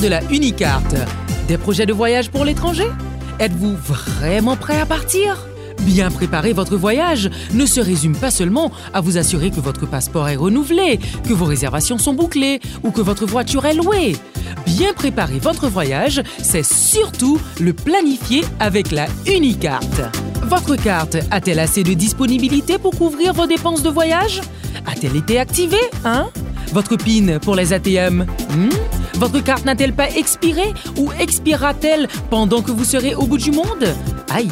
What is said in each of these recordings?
De la Unicarte. Des projets de voyage pour l'étranger? Êtes-vous vraiment prêt à partir? Bien préparer votre voyage ne se résume pas seulement à vous assurer que votre passeport est renouvelé, que vos réservations sont bouclées ou que votre voiture est louée. Bien préparer votre voyage, c'est surtout le planifier avec la Unicarte. Votre carte a-t-elle assez de disponibilité pour couvrir vos dépenses de voyage? A-t-elle été activée, hein? Votre PIN pour les ATM hmm? Votre carte n'a-t-elle pas expiré ou expirera-t-elle pendant que vous serez au bout du monde? Aïe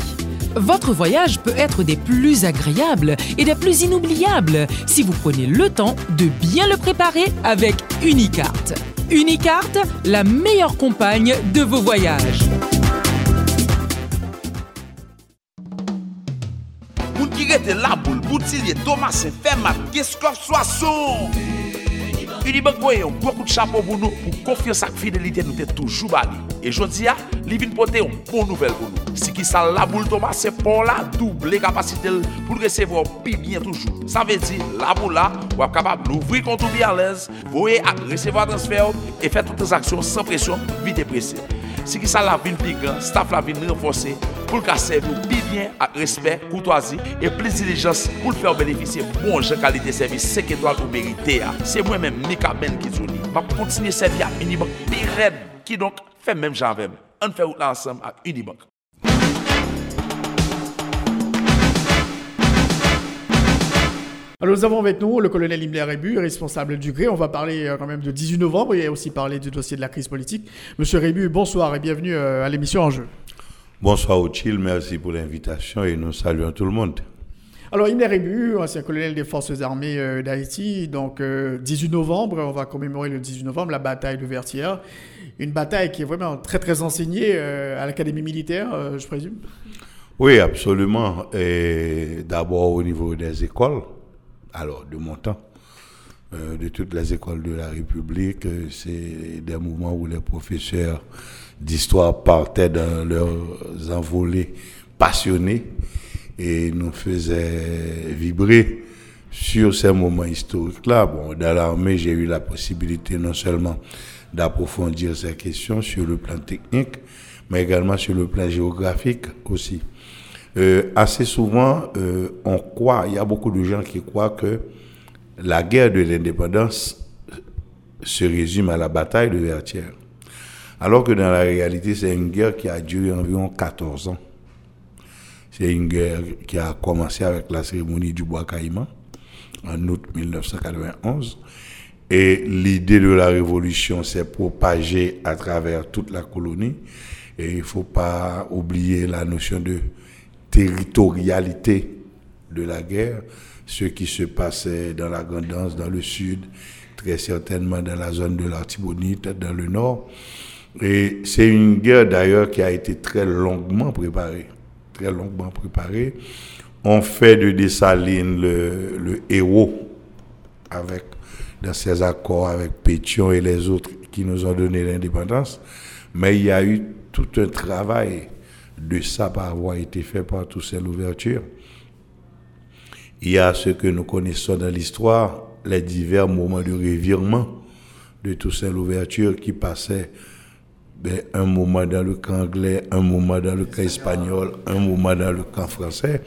votre voyage peut être des plus agréables et des plus inoubliables si vous prenez le temps de bien le préparer avec Unicarte. Unicarte, la meilleure compagne de vos voyages. Unibank voyons beaucoup de chapeau pour nous, pour confiance et fidélité nous t'es toujours bali. Et je dis, il vient porter une bonne nouvelle pour nous. Si qui ça la boule Thomas, c'est pour la double capacité pour recevoir plus bien toujours. Ça veut dire, la boule là, vous êtes capable d'ouvrir compte bien à l'aise, voyez recevoir transfert et faire toutes les actions sans pression, vite et pressé. Si ki sa la vin pi gran, staf la vin renfose pou l ka serve ou pi bien ak respect, koutwazi e plis dilijans pou l fè bon ou benefisye bon jen kalite servis sek etwal ou merite ya. Se mwen men Mika Men ki zouni. Ma kontinye servi ak Unibank pi red ki donk fè men janvem. An fè ou la ansam ak Unibank. Alors nous avons avec nous le colonel Himmler Rébu, responsable du GRE. On va parler euh, quand même de 18 novembre et aussi parler du dossier de la crise politique. Monsieur Rébu, bonsoir et bienvenue euh, à l'émission En Jeu. Bonsoir Ochil, merci pour l'invitation et nous saluons tout le monde. Alors Himmler Rébu, ancien colonel des forces armées euh, d'Haïti, donc 18 novembre, on va commémorer le 18 novembre la bataille de Vertières. Une bataille qui est vraiment très très enseignée à l'académie militaire, je présume. Oui, absolument. Et d'abord au niveau des écoles alors de mon temps, euh, de toutes les écoles de la République, euh, c'est des moments où les professeurs d'histoire partaient dans leurs envolées passionnés et nous faisaient vibrer sur ces moments historiques-là. Bon, dans l'armée, j'ai eu la possibilité non seulement d'approfondir ces questions sur le plan technique, mais également sur le plan géographique aussi. Euh, assez souvent, euh, on croit, il y a beaucoup de gens qui croient que la guerre de l'indépendance se résume à la bataille de Vertières. Alors que dans la réalité, c'est une guerre qui a duré environ 14 ans. C'est une guerre qui a commencé avec la cérémonie du bois caïman en août 1991. Et l'idée de la révolution s'est propagée à travers toute la colonie. Et il ne faut pas oublier la notion de territorialité de la guerre, ce qui se passait dans la Grandance, dans le sud, très certainement dans la zone de l'Artibonite, dans le nord. Et c'est une guerre d'ailleurs qui a été très longuement préparée, très longuement préparée. On fait de Dessalines le, le héros avec, dans ses accords avec Pétion et les autres qui nous ont donné l'indépendance, mais il y a eu tout un travail de ça par avoir été fait par Toussaint Louverture. Il y a ce que nous connaissons dans l'histoire, les divers moments de revirement de Toussaint Louverture qui passaient ben, un moment dans le camp anglais, un moment dans le camp espagnol, un moment dans le camp français,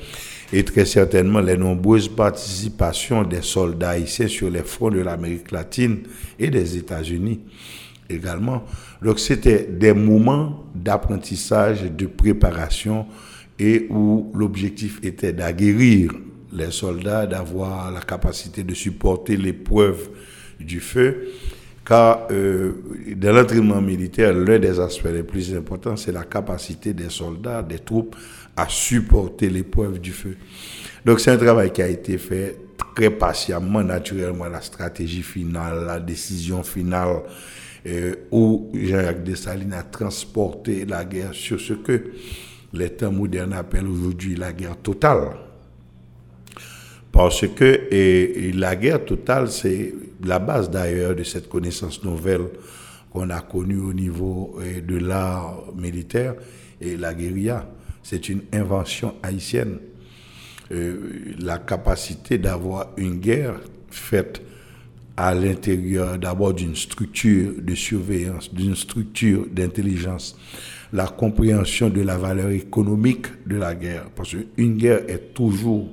et très certainement les nombreuses participations des soldats haïtiens sur les fronts de l'Amérique latine et des États-Unis également. Donc c'était des moments d'apprentissage, de préparation et où l'objectif était d'aguerrir les soldats, d'avoir la capacité de supporter l'épreuve du feu. Car euh, dans l'entraînement militaire, l'un des aspects les plus importants, c'est la capacité des soldats, des troupes à supporter l'épreuve du feu. Donc c'est un travail qui a été fait très patiemment, naturellement, la stratégie finale, la décision finale, euh, où Jean-Jacques Dessalines a transporté la guerre sur ce que les temps modernes appellent aujourd'hui la guerre totale. Parce que la guerre totale, c'est la base d'ailleurs de cette connaissance nouvelle qu'on a connue au niveau euh, de l'art militaire et la guérilla. C'est une invention haïtienne. Euh, la capacité d'avoir une guerre faite à l'intérieur d'abord d'une structure de surveillance, d'une structure d'intelligence, la compréhension de la valeur économique de la guerre. Parce qu'une guerre est toujours,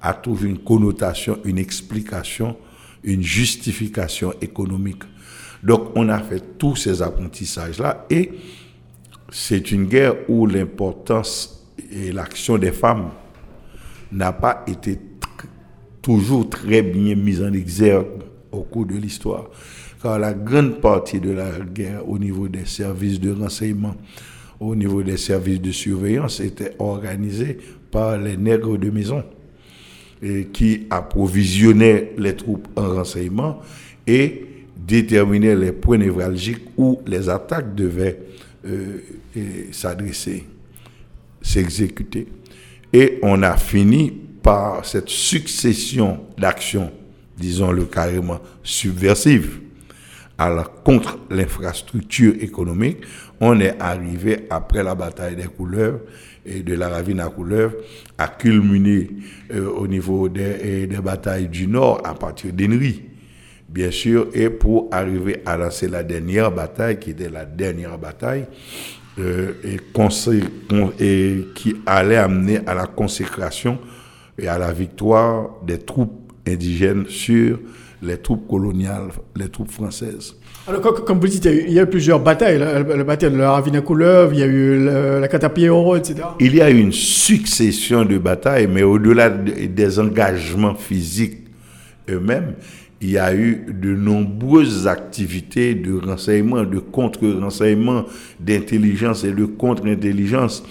a toujours une connotation, une explication, une justification économique. Donc on a fait tous ces apprentissages-là et c'est une guerre où l'importance et l'action des femmes n'a pas été toujours très bien mise en exergue au cours de l'histoire. Car la grande partie de la guerre au niveau des services de renseignement, au niveau des services de surveillance, était organisée par les nègres de maison qui approvisionnaient les troupes en renseignement et déterminaient les points névralgiques où les attaques devaient euh, s'adresser, s'exécuter. Et on a fini par cette succession d'actions, disons-le carrément, subversives à la, contre l'infrastructure économique. On est arrivé, après la bataille des couleurs et de la ravine à couleurs, à culminer euh, au niveau des, des, batailles du Nord à partir d'Henry, bien sûr, et pour arriver à lancer la dernière bataille, qui était la dernière bataille, euh, et, qui allait amener à la consécration et à la victoire des troupes indigènes sur les troupes coloniales, les troupes françaises. Alors, comme vous dites, il y a eu plusieurs batailles. La, bataille de la ravine il y a eu la, la etc. Il y a eu une succession de batailles, mais au-delà des engagements physiques eux-mêmes, il y a eu de nombreuses activités de renseignement, de contre-renseignement, d'intelligence et de contre-intelligence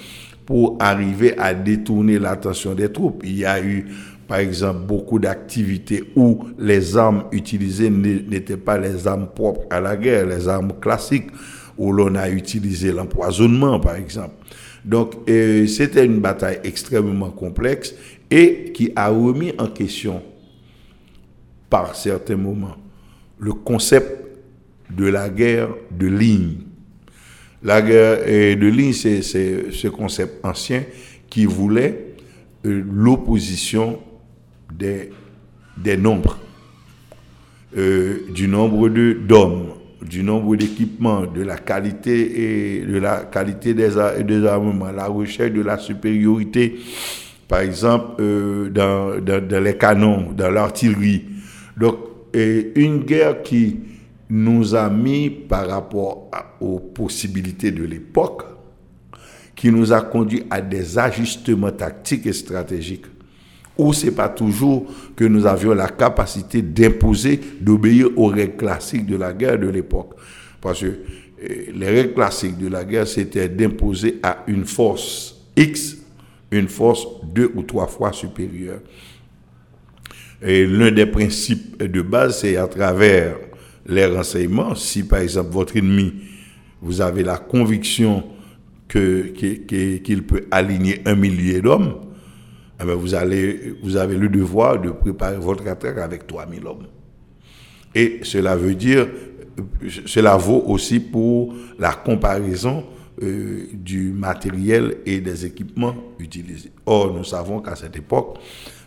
pour arriver à détourner l'attention des troupes. Il y a eu, par exemple, beaucoup d'activités où les armes utilisées n'étaient pas les armes propres à la guerre, les armes classiques, où l'on a utilisé l'empoisonnement, par exemple. Donc, euh, c'était une bataille extrêmement complexe et qui a remis en question par certains moments le concept de la guerre de ligne. La guerre de ligne, c'est ce concept ancien qui voulait euh, l'opposition des, des nombres, euh, du nombre d'hommes, du nombre d'équipements, de la qualité et de la qualité des, des, armements, la recherche de la supériorité, par exemple euh, dans, dans, les canons, dans l'artillerie, donc, une guerre qui nous a mis par rapport aux possibilités de l'époque, qui nous a conduit à des ajustements tactiques et stratégiques, où c'est pas toujours que nous avions la capacité d'imposer, d'obéir aux règles classiques de la guerre de l'époque. Parce que eh, les règles classiques de la guerre, c'était d'imposer à une force X une force deux ou trois fois supérieure. Et l'un des principes de base, c'est à travers les renseignements. Si par exemple votre ennemi, vous avez la conviction que, qu'il peut aligner un millier d'hommes, eh bien vous, avez le devoir de préparer votre attaque avec 3000 hommes. Et cela veut dire, cela vaut aussi pour la comparaison euh, du matériel et des équipements utilisés. Or, nous savons qu'à cette époque,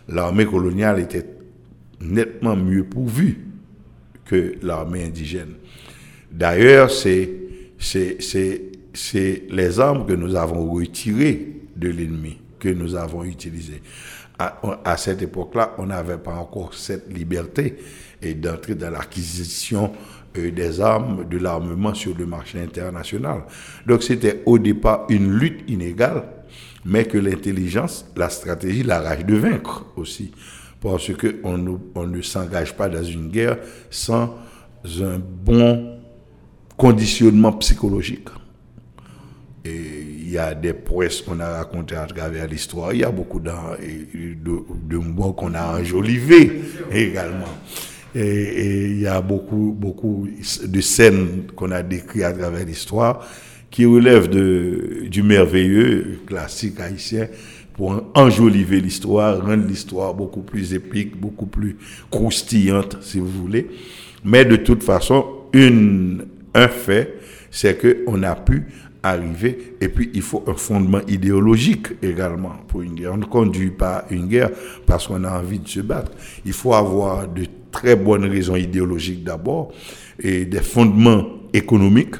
l'armée coloniale était nettement mieux pourvu que l'armée indigène. D'ailleurs, c'est, les armes que nous avons retirées de l'ennemi que nous avons utilisées. À, cette époque-là, on n'avait pas encore cette liberté d'entrer dans l'acquisition euh, des armes, de l'armement sur le marché international. Donc c'était au départ une lutte inégale, mais que l'intelligence, la stratégie, la rage de vaincre aussi parce qu'on on ne s'engage pas dans une guerre sans un bon conditionnement psychologique. Et y a des prouesses qu'on a racontées à travers l'histoire. Il y a beaucoup de, de, mots qu'on a enjolivés également. Et, il y a beaucoup, beaucoup de scènes qu'on a décrites à travers l'histoire qui relèvent du merveilleux classique haïtien pour enjoliver l'histoire, rendre l'histoire beaucoup plus épique, beaucoup plus croustillante, si vous voulez. Mais de toute façon, un fait, c'est qu'on a pu arriver. Et puis, il faut un fondement idéologique également pour une guerre. On ne conduit pas une guerre parce qu'on a envie de se battre. Il faut avoir de très bonnes raisons idéologiques d'abord et des fondements économiques.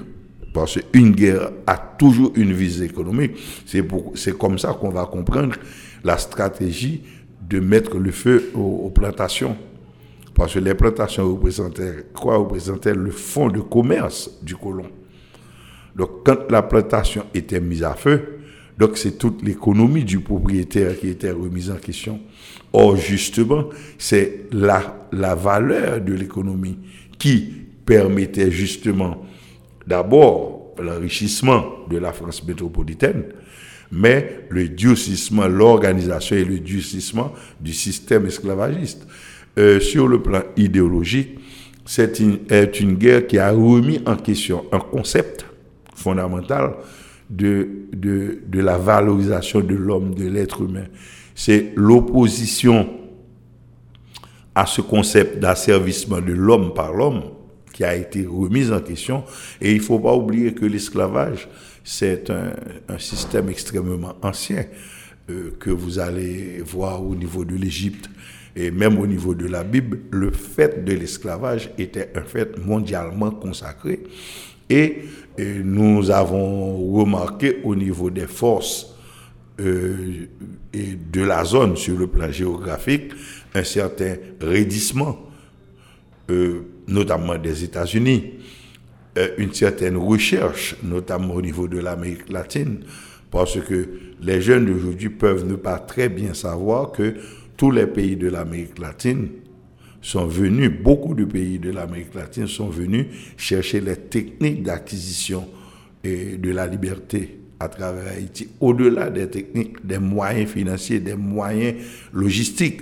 Parce qu'une guerre a toujours une visée économique. C'est comme ça qu'on va comprendre la stratégie de mettre le feu aux, plantations. Parce que les plantations représentaient quoi Représentaient? Le fond de commerce du colon. Donc, quand la plantation était mise à feu, donc c'est toute l'économie du propriétaire qui était remise en question. Or, justement, c'est la, la valeur de l'économie qui permettait justement d'abord l'enrichissement de la France métropolitaine, mais le durcissement, l'organisation et le durcissement du système esclavagiste. Euh, sur le plan idéologique, c'est une, est une guerre qui a remis en question un concept fondamentale de, de, de la valorisation de l'homme, de l'être humain. C'est l'opposition à ce concept d'asservissement de l'homme par l'homme qui a été remise en question. Et il ne faut pas oublier que l'esclavage, c'est un, un, système extrêmement ancien euh, que vous allez voir au niveau de l'Égypte et même au niveau de la Bible. Le fait de l'esclavage était un fait mondialement consacré. Et, nous avons remarqué au niveau des forces euh, et de la zone sur le plan géographique un certain raidissement, euh, notamment des États-Unis, euh, une certaine recherche, notamment au niveau de l'Amérique latine, parce que les jeunes d'aujourd'hui peuvent ne pas très bien savoir que tous les pays de l'Amérique latine sont venus, beaucoup de pays de l'Amérique latine sont venus chercher les techniques d'acquisition de la liberté à travers Haïti, au-delà des techniques, des moyens financiers, des moyens logistiques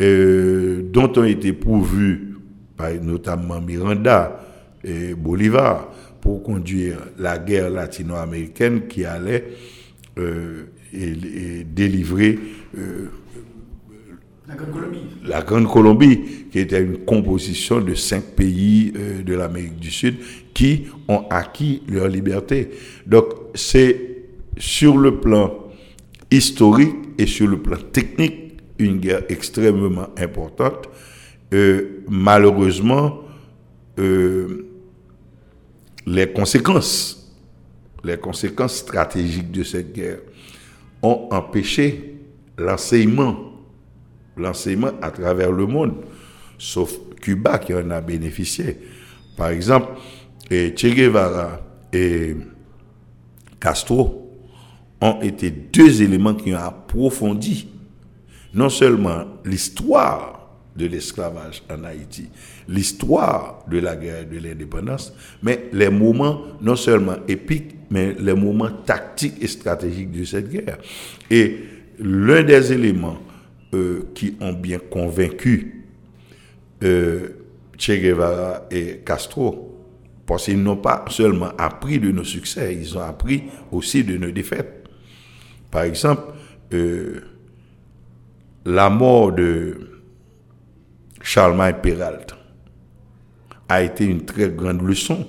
euh, dont ont été pourvus par notamment Miranda et Bolivar pour conduire la guerre latino-américaine qui allait euh, et, délivrer euh, la Grande Colombie. qui était une composition de cinq pays euh, de l'Amérique du Sud qui ont acquis leur liberté. Donc, c'est sur le plan historique et sur le plan technique une guerre extrêmement importante. Euh, malheureusement, euh, les conséquences, les conséquences stratégiques de cette guerre ont empêché l'enseignement l'enseignement à travers le monde, sauf Cuba qui en a bénéficié. Par exemple, Che Guevara et Castro ont été deux éléments qui ont approfondi non seulement l'histoire de l'esclavage en Haïti, l'histoire de la guerre de l'indépendance, mais les moments non seulement épiques, mais les moments tactiques et stratégiques de cette guerre. Et l'un des éléments qui ont bien convaincu euh, Che Guevara et Castro, parce qu'ils n'ont pas seulement appris de nos succès, ils ont appris aussi de nos défaites. Par exemple, euh, la mort de Charlemagne Peralt a été une très grande leçon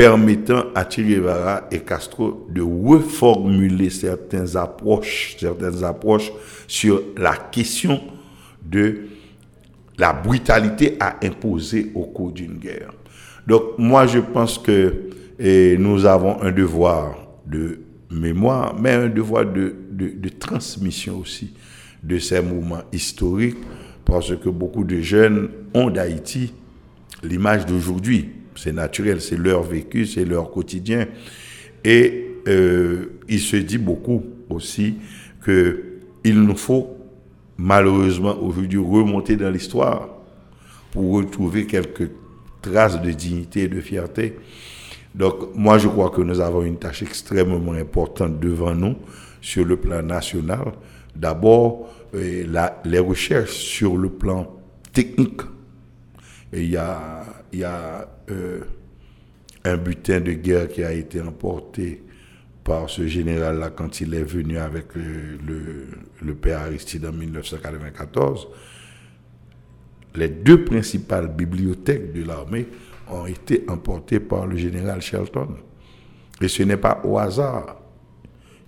permettant à Che Guevara et Castro de reformuler certaines approches, certaines approches sur la question de la brutalité à imposer au cours d'une guerre. Donc moi je pense que nous avons un devoir de mémoire, mais un devoir de, de transmission aussi de ces moments historiques, parce que beaucoup de jeunes ont d'Haïti l'image d'aujourd'hui c'est naturel, c'est leur vécu, c'est leur quotidien. Et euh, il se dit beaucoup aussi qu'il nous faut malheureusement aujourd'hui remonter dans l'histoire pour retrouver quelques traces de dignité et de fierté. Donc, moi, je crois que nous avons une tâche extrêmement importante devant nous sur le plan national. D'abord, euh, les recherches sur le plan technique. il y a, il y a euh, un butin de guerre qui a été emporté par ce général-là quand il est venu avec le, le, père Aristide en 1994. Les deux principales bibliothèques de l'armée ont été emportées par le général Shelton. Et ce n'est pas au hasard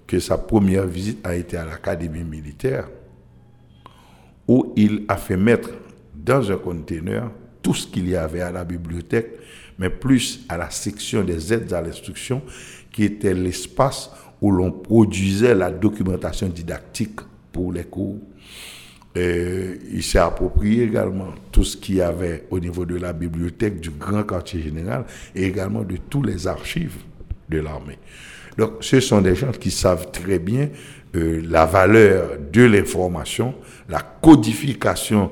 que sa première visite a été à l'académie militaire, où il a fait mettre dans un conteneur tout ce qu'il y avait à la bibliothèque, mais plus à la section des aides à l'instruction, qui était l'espace où l'on produisait la documentation didactique pour les cours. Il s'est approprié également tout ce qu'il y avait au niveau de la bibliothèque du grand quartier général et également de tous les archives de l'armée. Donc ce sont des gens qui savent très bien euh, la valeur de l'information, la codification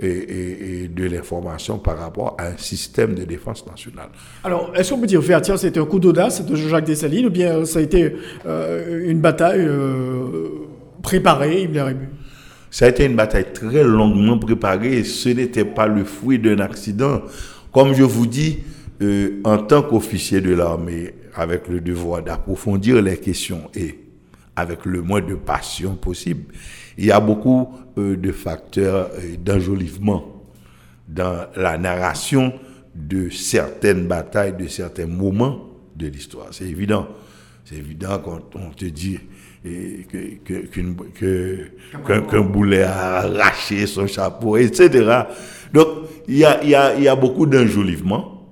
et, de l'information par rapport à un système de défense nationale. Alors, est-ce qu'on peut dire, Vertière, c'était un coup d'audace de Jean-Jacques Dessalines ou bien ça a été euh, une bataille euh, préparée, Ibn Rébu Ça a été une bataille très longuement préparée ce n'était pas le fruit d'un accident. Comme je vous dis, euh, en tant qu'officier de l'armée, avec le devoir d'approfondir les questions et avec le moins de passion possible, il y a beaucoup euh, de facteurs euh, d'enjolivement dans la narration de certaines batailles, de certains moments de l'histoire. C'est évident. C'est évident quand on te dit qu'un boulet a arraché son chapeau, etc. Donc, il y a, y a, y a beaucoup d'enjolivement.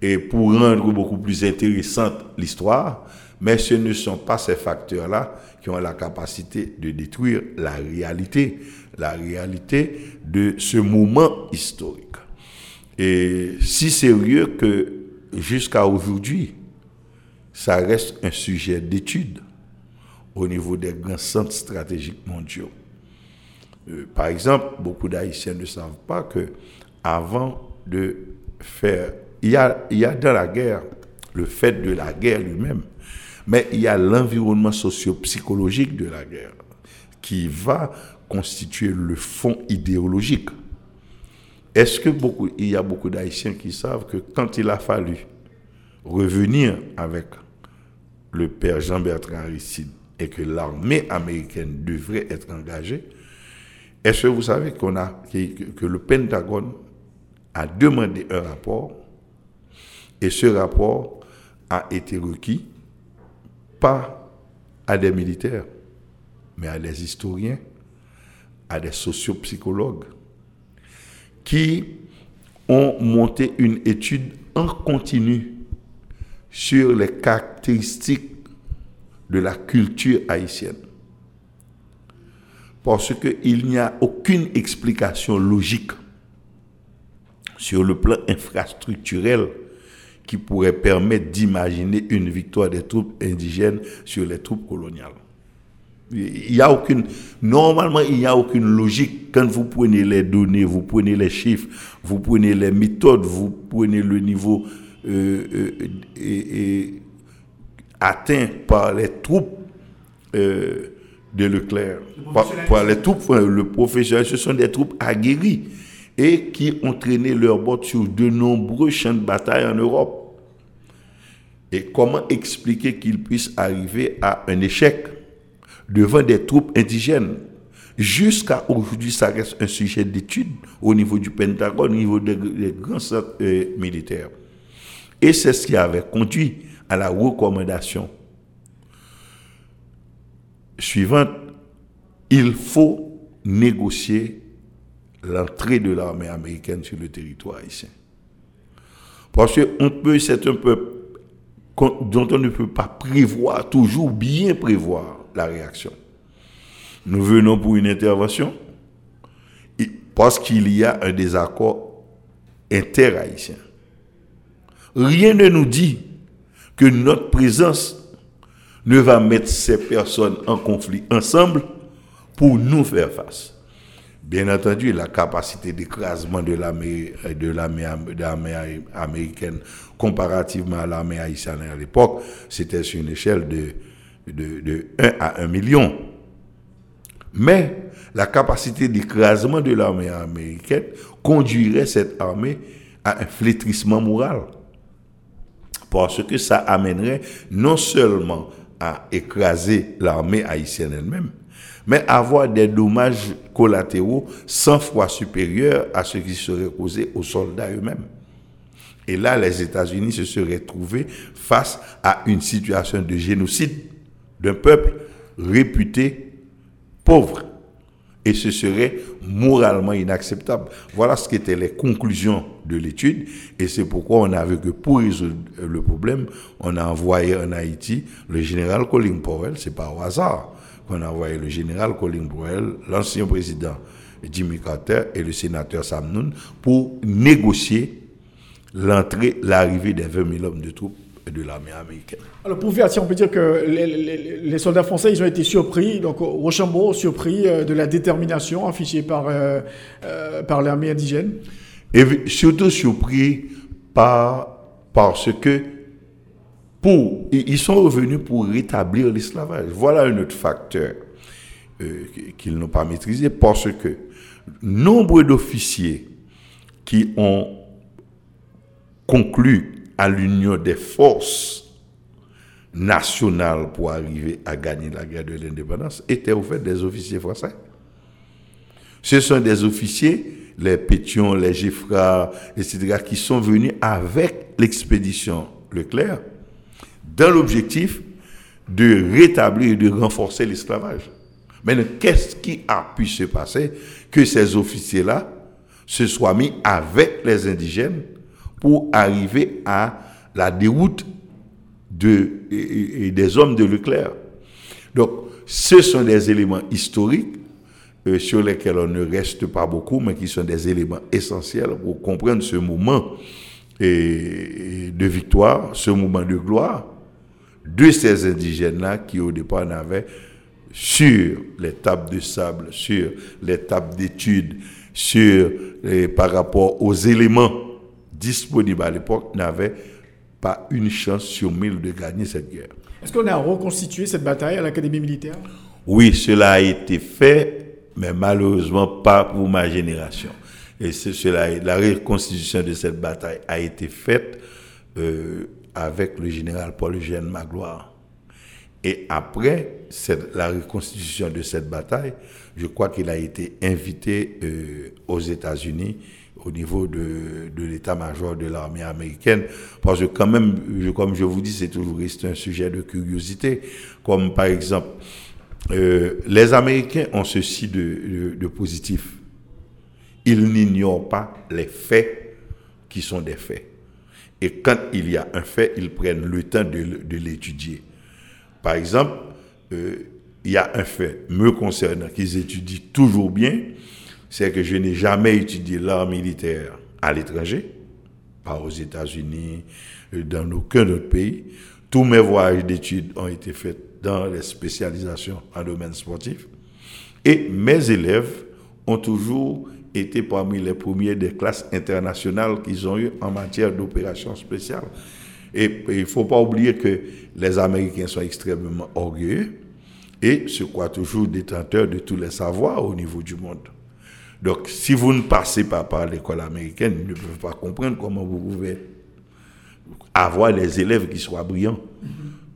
Et pour rendre beaucoup plus intéressante l'histoire, mais ce ne sont pas ces facteurs-là qui ont la capacité de détruire la réalité, la réalité de ce moment historique. Et si sérieux que jusqu'à aujourd'hui, ça reste un sujet d'étude au niveau des grands centres stratégiques mondiaux. Euh, par exemple, beaucoup d'Haïtiens ne savent pas que avant de faire, il y a, il y a dans la guerre le fait de la guerre lui-même, mais il y a l'environnement socio-psychologique de la guerre qui va constituer le fond idéologique. Est-ce que beaucoup, il y a beaucoup d'Haïtiens qui savent que quand il a fallu revenir avec le père Jean-Bertrand Aristide et que l'armée américaine devrait être engagée, est-ce que vous savez qu'on a, que, que le Pentagone a demandé un rapport et ce rapport a été requis pas à des militaires, mais à des historiens, à des sociopsychologues, qui ont monté une étude en continu sur les caractéristiques de la culture haïtienne. Parce qu'il n'y a aucune explication logique sur le plan infrastructurel qui pourrait permettre d'imaginer une victoire des troupes indigènes sur les troupes coloniales. Il y a aucune, normalement, il n'y a aucune logique. Quand vous prenez les données, vous prenez les chiffres, vous prenez les méthodes, vous prenez le niveau euh, euh, atteint par les troupes euh, de Leclerc, par, les troupes, le professionnel, ce sont des troupes aguerries et qui ont traîné leur botte sur de nombreux champs de bataille en Europe. Et comment expliquer qu'ils puissent arriver à un échec devant des troupes indigènes? Jusqu'à aujourd'hui, ça reste un sujet d'étude au niveau du Pentagone, au niveau des, grands centres euh, militaires. Et c'est ce qui avait conduit à la recommandation suivante. Il faut négocier l'entrée de l'armée américaine sur le territoire haïtien. Parce qu'on peut, c'est un peuple dont on ne peut pas prévoir, toujours bien prévoir la réaction. Nous venons pour une intervention parce qu'il y a un désaccord inter-haïtien. Rien ne nous dit que notre présence ne va mettre ces personnes en conflit ensemble pour nous faire face. Bien entendu, la capacité d'écrasement de l'armée l'armée américaine comparativement à l'armée haïtienne à l'époque, c'était sur une échelle de 1 à 1 million. Mais la capacité d'écrasement de l'armée américaine conduirait cette armée à un flétrissement moral. Parce que ça amènerait non seulement à écraser l'armée haïtienne elle-même, mais avoir des dommages collatéraux 100 fois supérieurs à ce qui serait causé aux soldats eux-mêmes. Et là, les États-Unis se seraient trouvés face à une situation de génocide d'un peuple réputé pauvre et ce serait moralement inacceptable. Voilà ce qu'étaient les conclusions de l'étude et c'est pourquoi on a vu que pour résoudre le problème, on a envoyé en Haïti le général Colin Powell, c'est pas au hasard qu'on a envoyé le général Colin Powell, l'ancien président Jimmy Carter et le sénateur Sam Nunn pour négocier l'entrée, l'arrivée des 20 000 hommes de troupes de l'armée américaine. Alors pour faire, on peut dire que les, soldats français, ils ont été surpris, donc Rochambeau, surpris euh, de la détermination affichée par, euh, euh, par l'armée indigène. Et surtout surpris par, parce que ils sont revenus pour rétablir l'esclavage. Voilà un autre facteur qu'ils n'ont pas maîtrisé parce que nombre d'officiers qui ont conclu à l'union des forces nationales pour arriver à gagner la guerre de l'indépendance étaient au fait des officiers français. Ce sont des officiers, les Pétions, les Geffrards, etc., qui sont venus avec l'expédition Leclerc dans l'objectif de rétablir et de renforcer l'esclavage. Mais qu'est-ce qui a pu se passer que ces officiers-là se soient mis avec les indigènes pour arriver à la déroute de, des hommes de Leclerc? Donc, ce sont des éléments historiques euh, sur lesquels on ne reste pas beaucoup, mais qui sont des éléments essentiels pour comprendre ce moment de victoire, ce moment de gloire de ces indigènes-là qui au départ n'avaient sur les tables de sable, sur les tables d'études, sur par rapport aux éléments disponible à l'époque n'avait pas une chance sur mille de gagner cette guerre. Est-ce qu'on a reconstitué cette bataille à l'Académie militaire? Oui, cela a été fait, mais malheureusement pas pour ma génération. Et cela, la reconstitution de cette bataille a été faite euh, avec le général Paul-Eugène Magloire. Et après la reconstitution de cette bataille, je crois qu'il a été invité euh, aux États-Unis au niveau de, de l'état-major de l'armée américaine, parce que quand même, comme je vous dis, c'est toujours resté un sujet de curiosité, comme par exemple, euh, les Américains ont ceci de, positif. Ils n'ignorent pas les faits qui sont des faits. Et quand il y a un fait, ils prennent le temps de, l'étudier. Par exemple, euh, il y a un fait me concernant qu'ils étudient toujours bien, c'est que je n'ai jamais étudié l'art militaire à l'étranger, pas aux États-Unis, euh, dans aucun autre pays. Tous mes voyages d'études ont été faits dans les spécialisations en domaine sportif. Et mes élèves ont toujours été parmi les premiers des classes internationales qu'ils ont eues en matière d'opérations spéciales. Et il ne faut pas oublier que les Américains sont extrêmement orgueilleux et se croient toujours détenteurs de tous les savoirs au niveau du monde. Donc, si vous ne passez pas par l'école américaine, ils ne peuvent pas comprendre comment vous pouvez avoir les élèves qui soient brillants.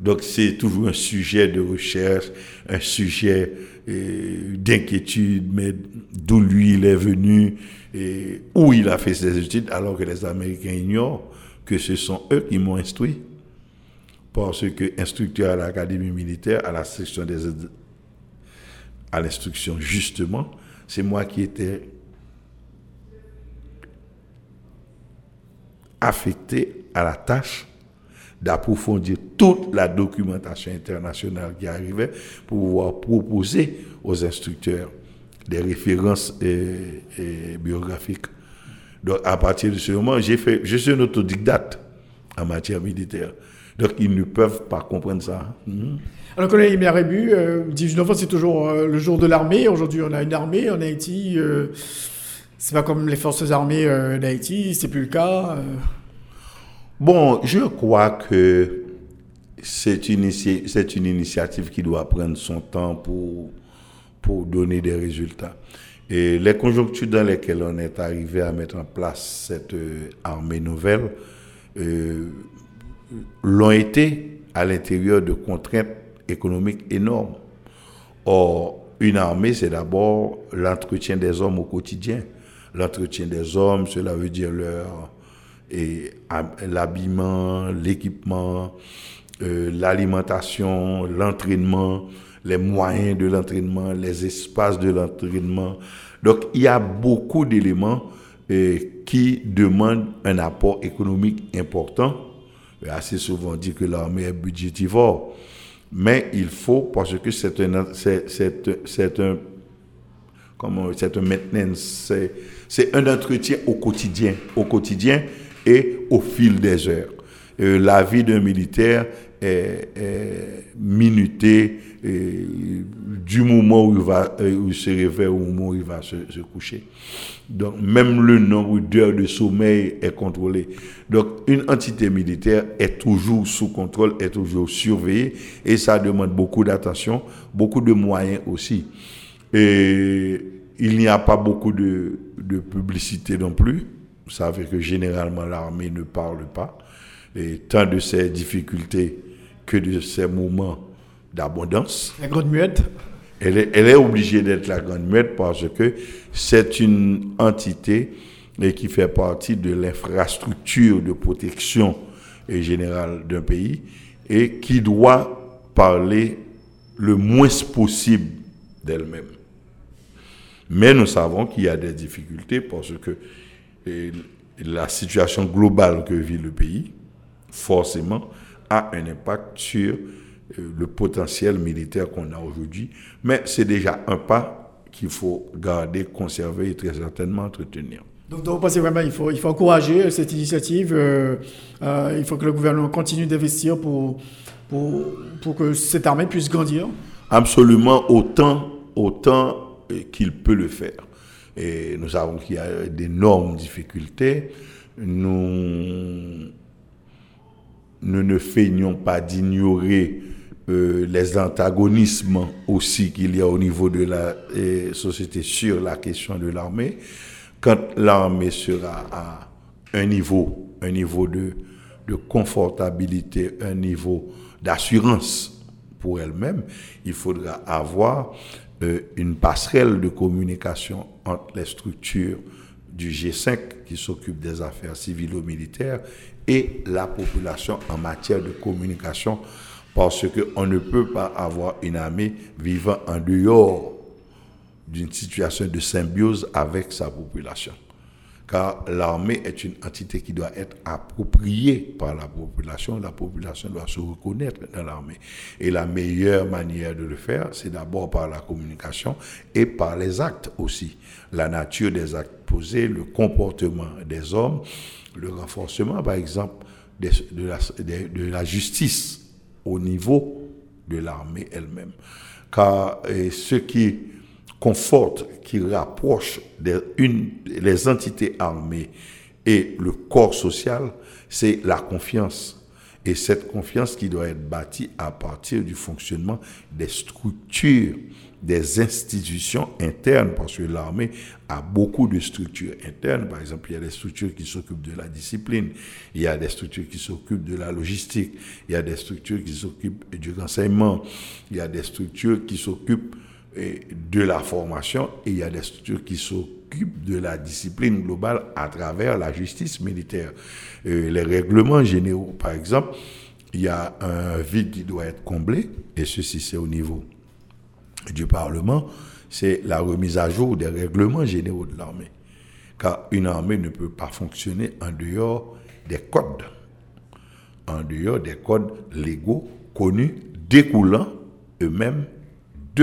Donc, c'est toujours un sujet de recherche, un sujet euh, d'inquiétude, mais d'où lui il est venu et où il a fait ses études, alors que les Américains ignorent que ce sont eux qui m'ont instruit. Parce que instructeur à l'académie militaire, à la section des à l'instruction justement, c'est moi qui étais affecté à la tâche d'approfondir toute la documentation internationale qui arrivait pour pouvoir proposer aux instructeurs des références biographiques. Donc, à partir de ce moment, j'ai fait, je suis un autodidacte en matière militaire. Donc, ils ne peuvent pas comprendre ça. Mhm. Alors, colonel Imérébu, euh, 18 novembre, c'est toujours euh, le jour de l'armée. Aujourd'hui, on a une armée en Haïti. Euh, c'est pas comme les forces armées euh, d'Haïti, c'est plus le cas. Bon, je crois que c'est une, une initiative qui doit prendre son temps pour, pour donner des résultats. Et les conjonctures dans lesquelles on est arrivé à mettre en place cette armée nouvelle euh, l'ont été à l'intérieur de contraintes économiques énormes. Or, une armée, c'est d'abord l'entretien des hommes au quotidien. L'entretien des hommes, cela veut dire leur et l'habillement, l'équipement, euh, l'alimentation, l'entraînement, les moyens de l'entraînement, les espaces de l'entraînement. Donc, il y a beaucoup d'éléments euh, qui demandent un apport économique important. Assez souvent dit que l'armée est budgétivore. Mais il faut, parce que c'est un, un, c'est un maintenance, c'est, un entretien au quotidien, au quotidien et au fil des heures. Euh, la vie d'un militaire est, minutée du moment où il, va, euh, où se réveille au moment où il va se, coucher. Donc, même le nombre d'heures de sommeil est contrôlé. Donc, une entité militaire est toujours sous contrôle, est toujours surveillée, et ça demande beaucoup d'attention, beaucoup de moyens aussi. Et il n'y a pas beaucoup de publicité non plus. Vous savez que généralement l'armée ne parle pas, et tant de ses difficultés que de ses moments d'abondance. La grande muette elle est, elle est obligée d'être la grande muette parce que c'est une entité et qui fait partie de l'infrastructure de protection générale d'un pays et qui doit parler le moins possible d'elle-même. Mais nous savons qu'il y a des difficultés parce que la situation globale que vit le pays, forcément, a un impact sur euh, le potentiel militaire qu'on a aujourd'hui. Mais c'est déjà un pas qu'il faut garder, conserver et très certainement entretenir. Donc, vous pensez vraiment qu'il faut, il faut encourager cette initiative. Euh, euh, il faut que le gouvernement continue d'investir pour, pour, pour, que cette armée puisse grandir? Absolument, autant, autant qu'il peut le faire. Et nous savons qu'il y a d'énormes difficultés. Nous, ne feignons pas d'ignorer euh, les antagonismes aussi qu'il y a au niveau de la société sur la question de l'armée. Quand l'armée sera à un niveau, un niveau de, de confortabilité, un niveau d'assurance pour elle-même, il faudra avoir euh, une passerelle de communication entre les structures du G5 qui s'occupe des affaires civilo-militaires et la population en matière de communication parce qu'on ne peut pas avoir une armée vivant en dehors d'une situation de symbiose avec sa population. Car l'armée est une entité qui doit être appropriée par la population. La population doit se reconnaître dans l'armée. Et la meilleure manière de le faire, c'est d'abord par la communication et par les actes aussi. La nature des actes posés, le comportement des hommes, le renforcement, par exemple, de, la, la justice au niveau de l'armée elle-même. Car ce qui conforte, qui rapproche les entités armées et le corps social, c'est la confiance. Et cette confiance qui doit être bâtie à partir du fonctionnement des structures des institutions internes, parce que l'armée a beaucoup de structures internes. Par exemple, il y a des structures qui s'occupent de la discipline, il y a des structures qui s'occupent de la logistique, il y a des structures qui s'occupent du renseignement, il y a des structures qui s'occupent de la formation et il y a des structures qui s'occupent de la discipline globale à travers la justice militaire. Euh, les règlements généraux, par exemple, il y a un vide qui doit être comblé, et ceci c'est au niveau du Parlement, c'est la remise à jour des règlements généraux de l'armée. Car une armée ne peut pas fonctionner en dehors des codes, en dehors des codes légaux connus, découlant eux-mêmes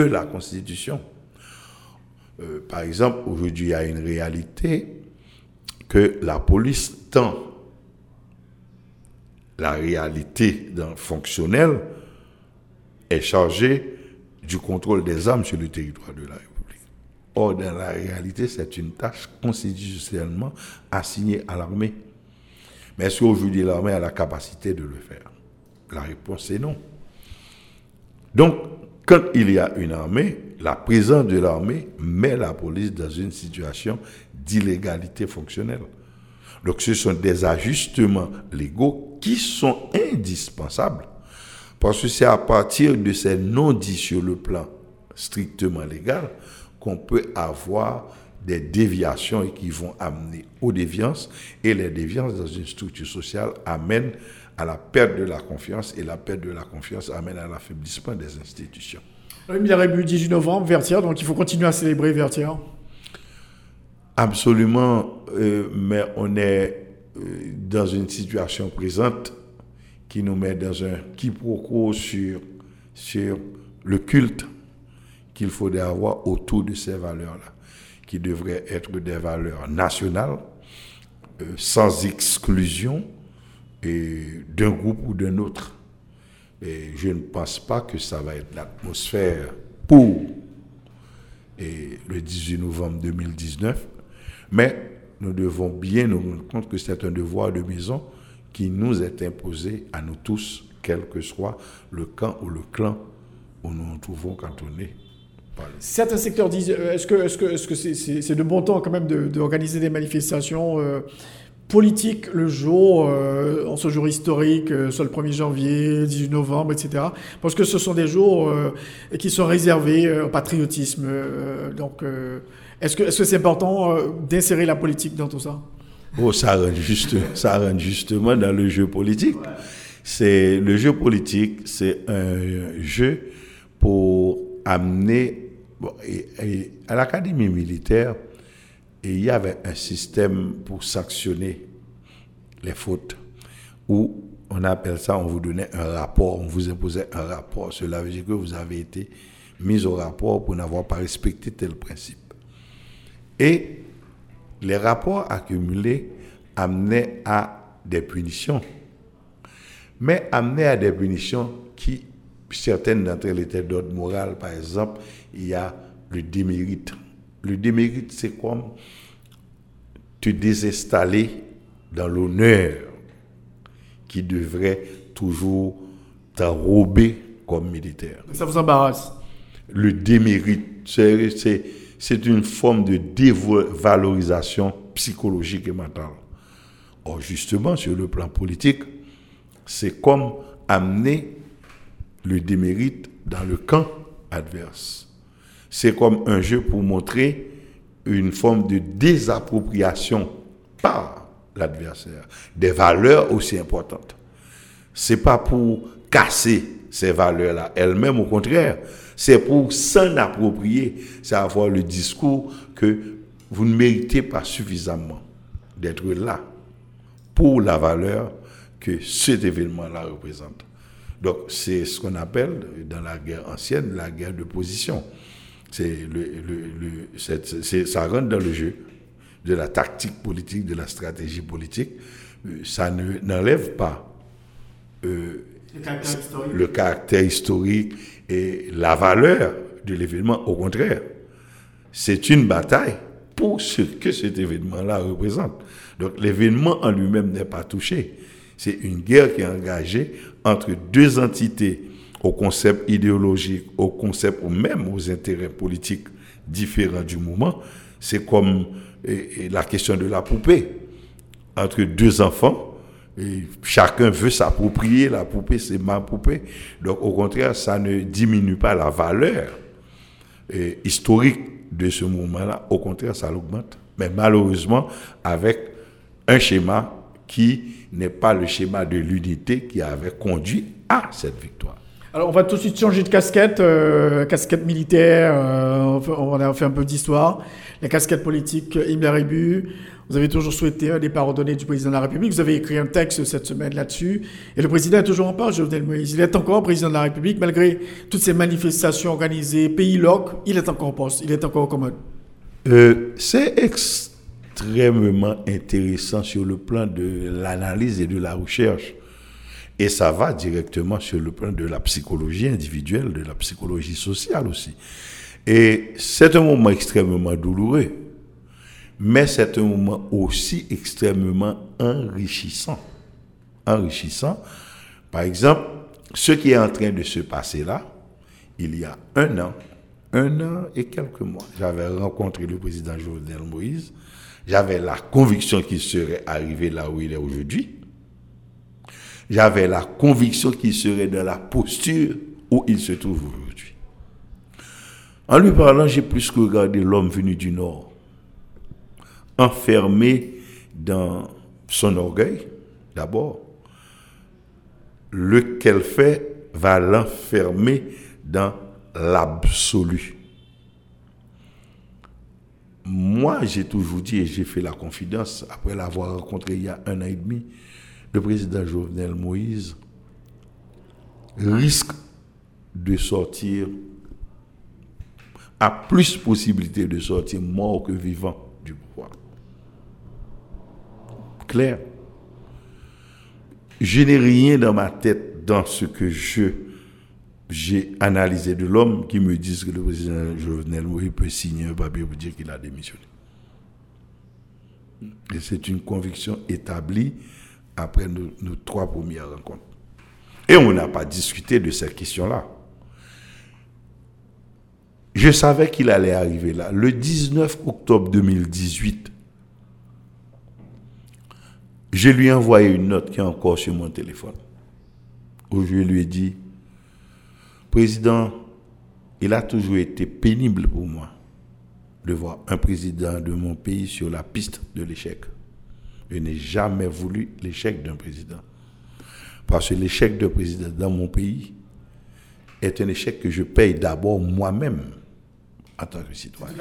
de la Constitution. Euh, par exemple, aujourd'hui, il y a une réalité que la police tend la réalité fonctionnelle est chargée du contrôle des armes sur le territoire de la République. Or, dans la réalité, c'est une tâche constitutionnellement assignée à l'armée. Mais est-ce qu'aujourd'hui l'armée a la capacité de le faire La réponse est non. Donc, quand il y a une armée, la présence de l'armée met la police dans une situation d'illégalité fonctionnelle. Donc ce sont des ajustements légaux qui sont indispensables. Parce que c'est à partir de ces non-dits sur le plan strictement légal qu'on peut avoir des déviations qui vont amener aux déviances. Et les déviances dans une structure sociale amènent à la perte de la confiance et la perte de la confiance amène à l'affaiblissement des institutions. Il y a 18 novembre, Vertière, donc il faut continuer à célébrer Vertière. Absolument, euh, mais on est euh, dans une situation présente qui nous met dans un quiproquo sur, sur le culte qu'il faudrait avoir autour de ces valeurs-là, qui devraient être des valeurs nationales, euh, sans exclusion d'un groupe ou d'un autre. Et je ne pense pas que ça va être l'atmosphère pour le 18 novembre 2019. Mais nous devons bien nous rendre compte que c'est un devoir de maison qui nous est imposé à nous tous, quel que soit le camp ou le clan où nous nous trouvons quand on est. Certains secteurs disent, euh, est-ce que c'est -ce que c'est de bon temps quand même d'organiser des manifestations euh, politique le jour, euh, en ce jour historique, euh, soit le 1er janvier, 18 novembre, etc. Parce que ce sont des jours euh, qui sont réservés au patriotisme. donc, est-ce que c'est important d'insérer la politique dans tout ça? Oh, ça rentre, juste, ça rentre justement dans le jeu politique. C'est le jeu politique, c'est un jeu pour amener bon, à l'académie militaire et il y avait un système pour sanctionner les fautes, où on appelle ça, on vous donnait un rapport, on vous imposait un rapport. Cela veut dire que vous avez été mis au rapport pour n'avoir pas respecté tel principe. Et les rapports accumulés amenaient à des punitions, mais amenaient à des punitions qui, certaines d'entre elles étaient d'ordre moral. Par exemple, il y a le démérite. Le démérite, c'est comme te désinstaller dans l'honneur qui devrait toujours t'enrober comme militaire. Ça vous embarrasse? Le démérite, c'est une forme de dévalorisation psychologique et mentale. Or, justement, sur le plan politique, c'est comme amener le démérite dans le camp adverse. C'est comme un jeu pour montrer une forme de désappropriation par l'adversaire des valeurs aussi importantes. C'est pas pour casser ces valeurs-là elles-mêmes, au contraire, c'est pour s'en approprier, c'est avoir le discours que vous ne méritez pas suffisamment d'être là pour la valeur que cet événement-là représente. Donc c'est ce qu'on appelle dans la guerre ancienne la guerre de position. C'est le, le, ça rentre dans le jeu de la tactique politique, de la stratégie politique. Euh, ça n'enlève pas euh, le, caractère historique et la valeur de l'événement. Au contraire, c'est une bataille pour ce que cet événement-là représente. Donc l'événement en lui-même n'est pas touché. C'est une guerre qui est engagée entre deux entités au concept idéologique, au concept ou même aux intérêts politiques différents du moment. C'est comme la question de la poupée. Entre deux enfants, chacun veut s'approprier la poupée, c'est ma poupée. Donc au contraire, ça ne diminue pas la valeur historique de ce moment-là. Au contraire, ça l'augmente. Mais malheureusement, avec un schéma qui n'est pas le schéma de l'unité qui avait conduit à cette victoire. Alors, on va tout de suite changer de casquette, euh, casquette militaire, euh, on a fait un peu d'histoire. La casquette politique, Himmler Rébu, vous avez toujours souhaité un départ ordonné du président de la République. Vous avez écrit un texte cette semaine là-dessus. Et le président est toujours en page, Jovenel Moïse. Il est encore président de la République, malgré toutes ces manifestations organisées, pays loc, il est encore en poste, il est encore au commode. Euh, c'est extrêmement intéressant sur le plan de l'analyse et de la recherche. Et ça va directement sur le plan de la psychologie individuelle, de la psychologie sociale aussi. Et c'est un moment extrêmement douloureux, mais c'est un moment aussi extrêmement enrichissant. Enrichissant. Par exemple, ce qui est en train de se passer là, il y a un an, un an et quelques mois, j'avais rencontré le président Jovenel Moïse. J'avais la conviction qu'il serait arrivé là où il est aujourd'hui. J'avais la conviction qu'il serait dans la posture où il se trouve aujourd'hui. En lui parlant, j'ai plus que regardé l'homme venu du Nord, enfermé dans son orgueil, d'abord, lequel fait va l'enfermer dans l'absolu. Moi, j'ai toujours dit et j'ai fait la confidence, après l'avoir rencontré il y a un an et demi, le président Jovenel Moïse risque de sortir a plus possibilité de sortir mort que vivant du pouvoir. Clair. Je n'ai rien dans ma tête dans ce que j'ai analysé de l'homme qui me disent que le président Jovenel Moïse peut signer un papier pour dire qu'il a démissionné. Et c'est une conviction établie après nos, trois premières rencontres. Et on n'a pas discuté de cette question-là. Je savais qu'il allait arriver là. Le 19 octobre 2018, je lui ai envoyé une note qui est encore sur mon téléphone, où je lui ai dit, Président, il a toujours été pénible pour moi de voir un président de mon pays sur la piste de l'échec. Je n'ai jamais voulu l'échec d'un président. Parce que l'échec d'un président dans mon pays est un échec que je paye d'abord moi-même en tant que citoyen.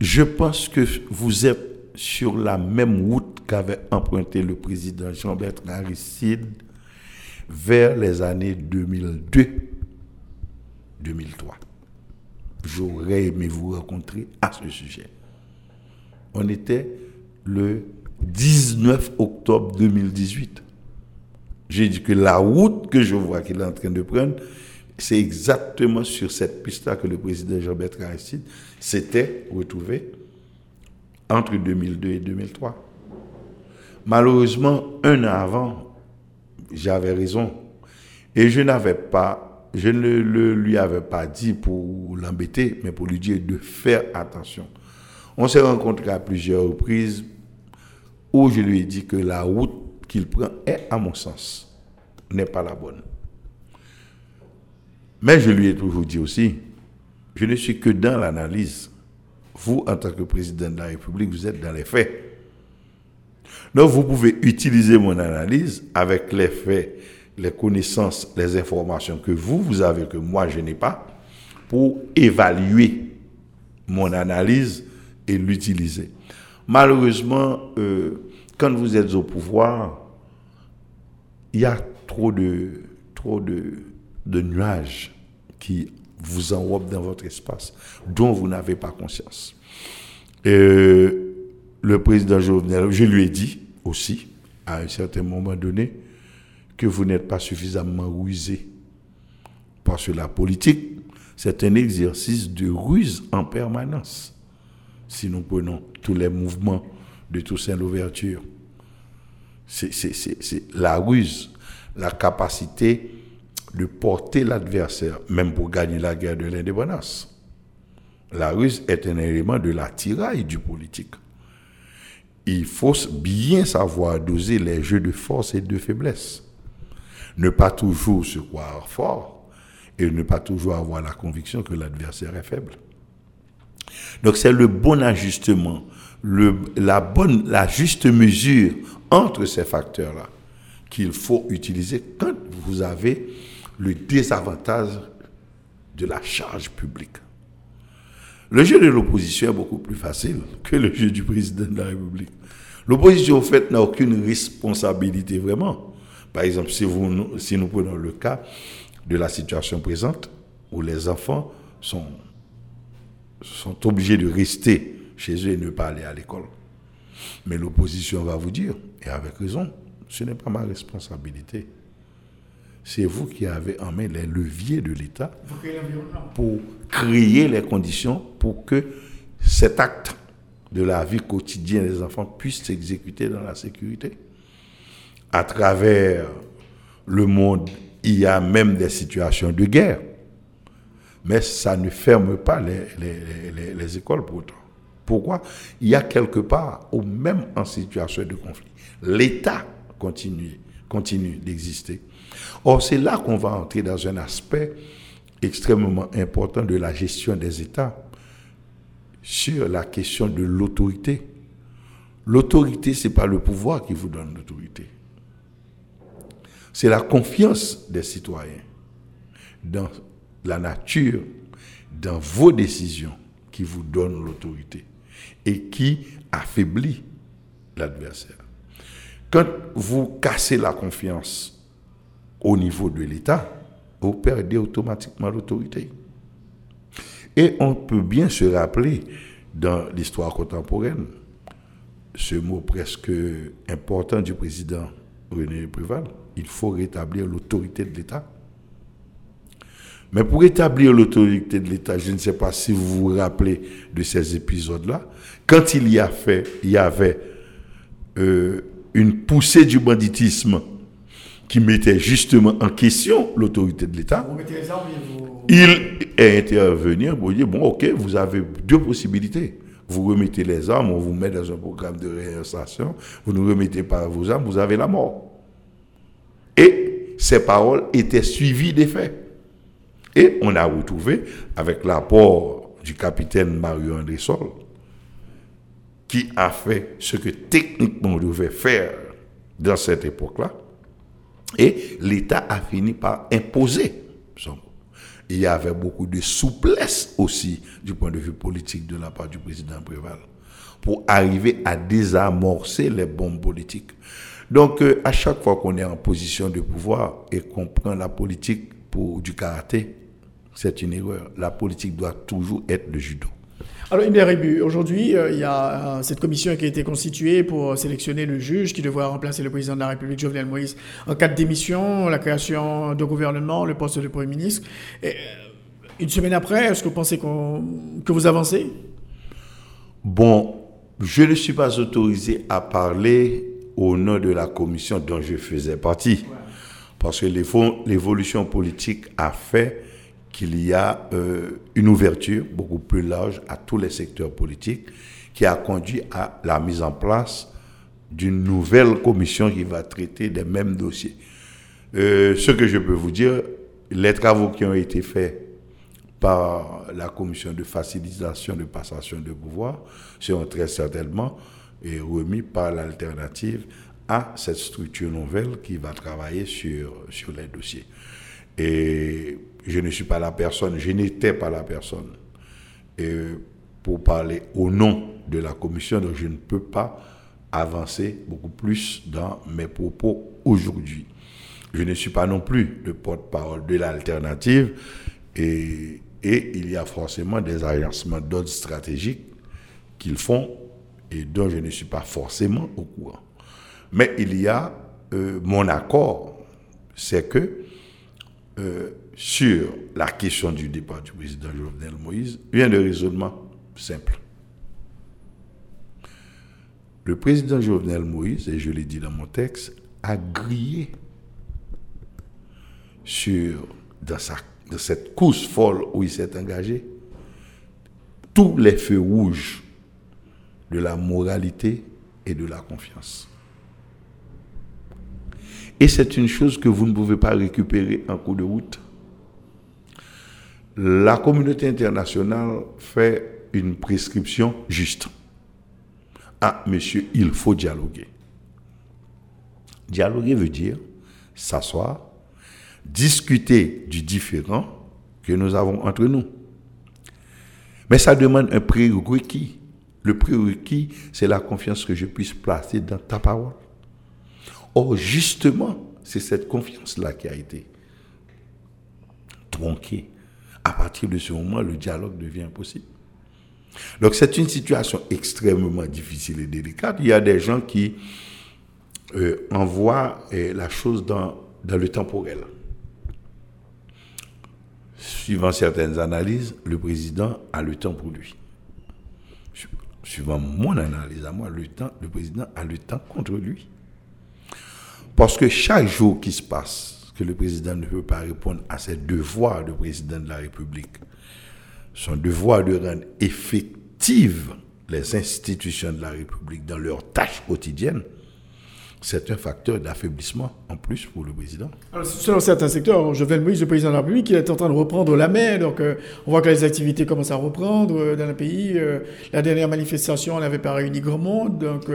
Je pense que vous êtes sur la même route qu'avait emprunté le président Jean-Bertrand Aristide vers les années 2002-2003. J'aurais aimé vous rencontrer à ce sujet. On était le 19 octobre 2018. J'ai dit que la route que je vois qu'il est en train de prendre, c'est exactement sur cette piste-là que le président Jean-Bertrand Aristide s'était retrouvé entre 2002 et 2003. Malheureusement, un an avant, j'avais raison. Et je n'avais pas, je ne le, lui avais pas dit pour l'embêter, mais pour lui dire de faire attention. On s'est rencontrés à plusieurs reprises où je lui ai dit que la route qu'il prend est, à mon sens, n'est pas la bonne. Mais je lui ai toujours dit aussi, je ne suis que dans l'analyse. Vous, en tant que président de la République, vous êtes dans les faits. Donc, vous pouvez utiliser mon analyse avec les faits, les connaissances, les informations que vous, vous avez, que moi, je n'ai pas, pour évaluer mon analyse et l'utiliser. Malheureusement, euh, quand vous êtes au pouvoir, il y a trop de, nuages qui vous enrobent dans votre espace, dont vous n'avez pas conscience. Le président Jovenel, je lui ai dit aussi, à un certain moment donné, que vous n'êtes pas suffisamment rusé. Parce que la politique, c'est un exercice de ruse en permanence. Si nous prenons tous les mouvements de Toussaint l'ouverture, c'est la ruse, la capacité de porter l'adversaire, même pour gagner la guerre de l'indépendance. La ruse est un élément de la tiraille du politique. Il faut bien savoir doser les jeux de force et de faiblesse. Ne pas toujours se croire fort et ne pas toujours avoir la conviction que l'adversaire est faible. Donc c'est le bon ajustement, le, la, bonne, la juste mesure entre ces facteurs-là qu'il faut utiliser quand vous avez le désavantage de la charge publique. Le jeu de l'opposition est beaucoup plus facile que le jeu du président de la République. L'opposition, en fait, n'a aucune responsabilité vraiment. Par exemple, si, vous, si nous prenons le cas de la situation présente, où les enfants sont, sont obligés de rester chez eux et ne pas aller à l'école. Mais l'opposition va vous dire, et avec raison, ce n'est pas ma responsabilité. C'est vous qui avez en main les leviers de l'État pour créer les conditions pour que cet acte de la vie quotidienne des enfants puisse s'exécuter dans la sécurité. À travers le monde, il y a même des situations de guerre. Mais ça ne ferme pas les, les, les, écoles pour autant. Pourquoi? Il y a quelque part, ou même en situation de conflit, l'État continue, continue d'exister. Or, c'est là qu'on va entrer dans un aspect extrêmement important de la gestion des États sur la question de l'autorité. L'autorité, ce n'est pas le pouvoir qui vous donne l'autorité. C'est la confiance des citoyens dans la nature, dans vos décisions qui vous donne l'autorité et qui affaiblit l'adversaire. Quand vous cassez la confiance au niveau de l'État, vous perdez automatiquement l'autorité. Et on peut bien se rappeler dans l'histoire contemporaine ce mot presque important du président René Préval, il faut rétablir l'autorité de l'État. Mais pour rétablir l'autorité de l'État, je ne sais pas si vous vous rappelez de ces épisodes-là, quand il y, a fait, il y avait euh, une poussée du banditisme qui mettait justement en question l'autorité de l'État, il est intervenu pour dire, bon, ok, vous avez deux possibilités. Vous remettez les armes, on vous met dans un programme de réinsertion, vous ne remettez pas vos armes, vous avez la mort. Et ces paroles étaient suivies des faits. Et on a retrouvé, avec l'apport du capitaine Mario André Sol, qui a fait ce que techniquement on devait faire dans cette époque-là, et l'État a fini par imposer son il y avait beaucoup de souplesse aussi du point de vue politique de la part du président Préval pour arriver à désamorcer les bombes politiques. Donc, euh, à chaque fois qu'on est en position de pouvoir et qu'on prend la politique pour du karaté, c'est une erreur. La politique doit toujours être le judo. Alors, Imberibu, aujourd'hui, euh, il y a euh, cette commission qui a été constituée pour sélectionner le juge qui devra remplacer le président de la République, Jovenel Moïse, en cas de démission, la création de gouvernement, le poste de Premier ministre. Et, une semaine après, est-ce que vous pensez que vous avancez? Bon, je ne suis pas autorisé à parler au nom de la commission dont je faisais partie. Parce que l'évolution politique a fait qu'il y a euh, une ouverture beaucoup plus large à tous les secteurs politiques qui a conduit à la mise en place d'une nouvelle commission qui va traiter des mêmes dossiers. Euh, ce que je peux vous dire, les travaux qui ont été faits par la commission de facilitation de passation de pouvoir seront très certainement et remis par l'alternative à cette structure nouvelle qui va travailler sur, sur les dossiers. Et je ne suis pas la personne, je n'étais pas la personne pour parler au nom de la commission, donc je ne peux pas avancer beaucoup plus dans mes propos aujourd'hui. Je ne suis pas non plus le porte-parole de l'alternative et, et il y a forcément des agencements d'ordre stratégique qu'ils font et dont je ne suis pas forcément au courant. Mais il y a euh, mon accord, c'est que euh, sur la question du départ du président Jovenel Moïse, a un raisonnement simple. Le président Jovenel Moïse, et je l'ai dit dans mon texte, a grillé sur, dans, sa, dans cette course folle où il s'est engagé, tous les feux rouges de la moralité et de la confiance. Et c'est une chose que vous ne pouvez pas récupérer en cours de route. La communauté internationale fait une prescription juste. Ah, monsieur, il faut dialoguer. Dialoguer veut dire s'asseoir, discuter du différent que nous avons entre nous. Mais ça demande un prérequis. Le prérequis, c'est la confiance que je puisse placer dans ta parole. Or, justement, c'est cette confiance-là qui a été tronquée. À partir de ce moment, le dialogue devient impossible. Donc, c'est une situation extrêmement difficile et délicate. Il y a des gens qui euh, envoie euh, la chose dans, dans le temporel. Suivant certaines analyses, le président a le temps pour lui. Suivant mon analyse à moi, le, temps, le président a le temps contre lui. Parce que chaque jour qui se passe, que le président ne peut pas répondre à ses devoirs de président de la République, son devoir de rendre effectives les institutions de la République dans leurs tâches quotidiennes, c'est un facteur d'affaiblissement en plus pour le président. Alors, selon certains secteurs, Jovenel Moïse, le président de la République, il est en train de reprendre la main. Donc, euh, on voit que les activités commencent à reprendre euh, dans le pays. Euh, la dernière manifestation, on n'avait pas réuni grand monde. Donc,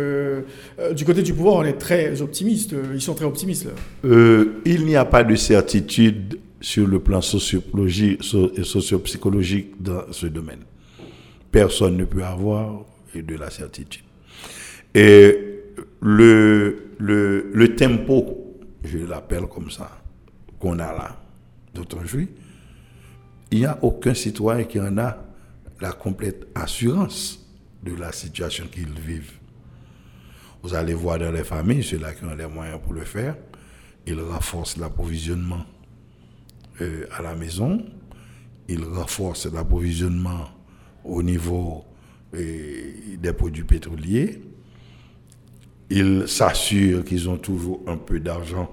du côté du pouvoir, on est très optimiste. Ils sont très optimistes. il n'y a pas de certitude sur le plan sociologique et sociopsychologique dans ce domaine. Personne ne peut avoir de la certitude. Et le, le, tempo, je l'appelle comme ça, qu'on a là, d'aujourd'hui, il n'y a aucun citoyen qui en a la complète assurance de la situation qu'ils vivent. Vous allez voir dans les familles, ceux-là qui ont les moyens pour le faire, ils renforcent l'approvisionnement euh, à la maison, ils renforcent l'approvisionnement au niveau euh, des produits pétroliers, ils s'assurent qu'ils ont toujours un peu d'argent,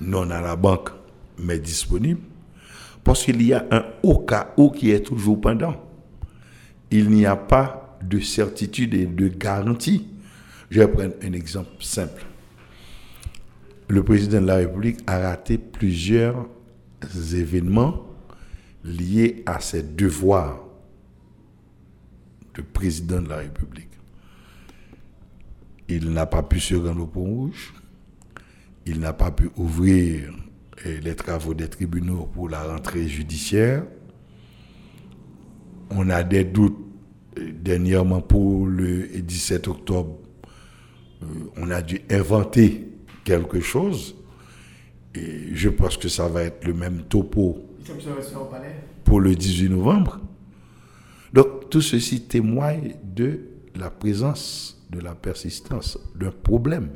non à la banque, mais disponible, parce qu'il y a un au cas où qui est toujours pendant. Il n'y a pas de certitude et de garantie. Je vais prendre un exemple simple. Le président de la République a raté plusieurs événements liés à ses devoirs de président de la République. Il n'a pas pu se rendre au Pont Rouge. Il n'a pas pu ouvrir eh, les travaux des tribunaux pour la rentrée judiciaire. On a des doutes eh, dernièrement pour le 17 octobre. Euh, on a dû inventer quelque chose. Et je pense que ça va être le même topo pour le 18 novembre. Donc tout ceci témoigne de la présence de la persistance d'un problème.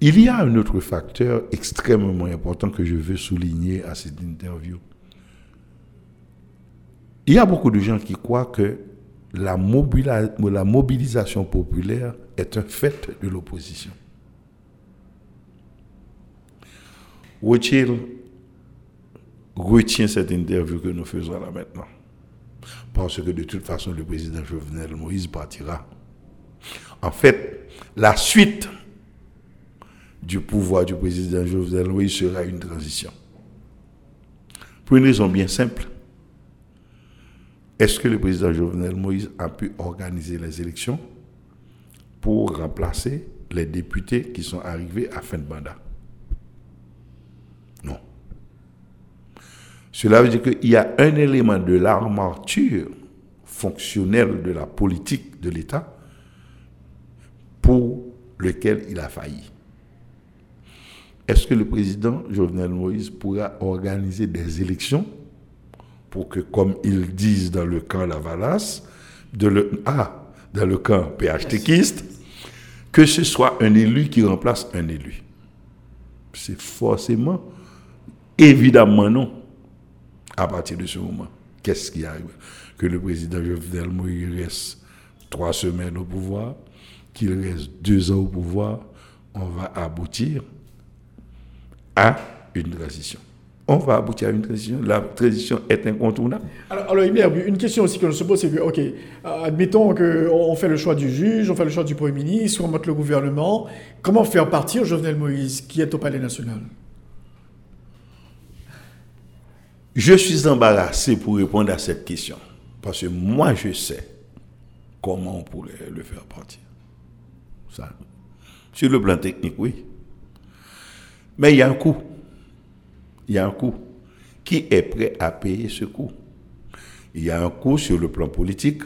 Il y a un autre facteur extrêmement important que je veux souligner à cette interview. Il y a beaucoup de gens qui croient que la, mobilisation populaire est un fait de l'opposition. Rothschild retient cette interview que nous faisons là maintenant parce que de toute façon, le président Jovenel Moïse partira. En fait, la suite du pouvoir du président Jovenel Moïse sera une transition. Pour une raison bien simple. Est-ce que le président Jovenel Moïse a pu organiser les élections pour remplacer les députés qui sont arrivés à fin de mandat Cela veut dire qu'il y a un élément de l'armature fonctionnelle de la politique de l'État pour lequel il a failli. Est-ce que le président Jovenel Moïse pourra organiser des élections pour que, comme ils disent dans le camp Lavalas, de le, ah, dans le camp PHTKiste, que ce soit un élu qui remplace un élu? C'est forcément, évidemment non à partir de ce moment. Qu'est-ce qui arrive? Que le président Jovenel Moïse reste trois semaines au pouvoir, qu'il reste deux ans au pouvoir, on va aboutir à une transition. On va aboutir à une transition. La transition est incontournable. Alors, alors une question aussi qu'on se pose, c'est que, OK, admettons qu'on fait le choix du juge, on fait le choix du Premier ministre, on monte le gouvernement. Comment faire partir Jovenel Moïse, qui est au Palais national? Je suis embarrassé pour répondre à cette question. Parce que moi, je sais comment on pourrait le faire partir. Ça. Sur le plan technique, oui. Mais il y a un coût. Il y a un coût. Qui est prêt à payer ce coût? Il y a un coût sur le plan politique.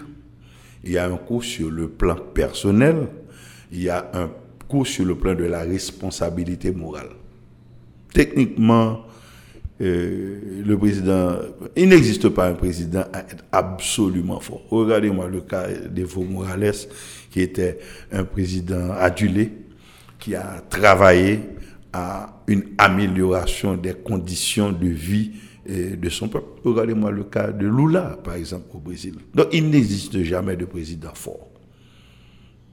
Il y a un coût sur le plan personnel. Il y a un coût sur le plan de la responsabilité morale. Techniquement, euh, le président, il n'existe pas un président absolument fort. Regardez-moi le cas d'Evo Morales, qui était un président adulé, qui a travaillé à une amélioration des conditions de vie euh, de son peuple. Regardez-moi le cas de Lula, par exemple, au Brésil. Donc, il n'existe jamais de président fort.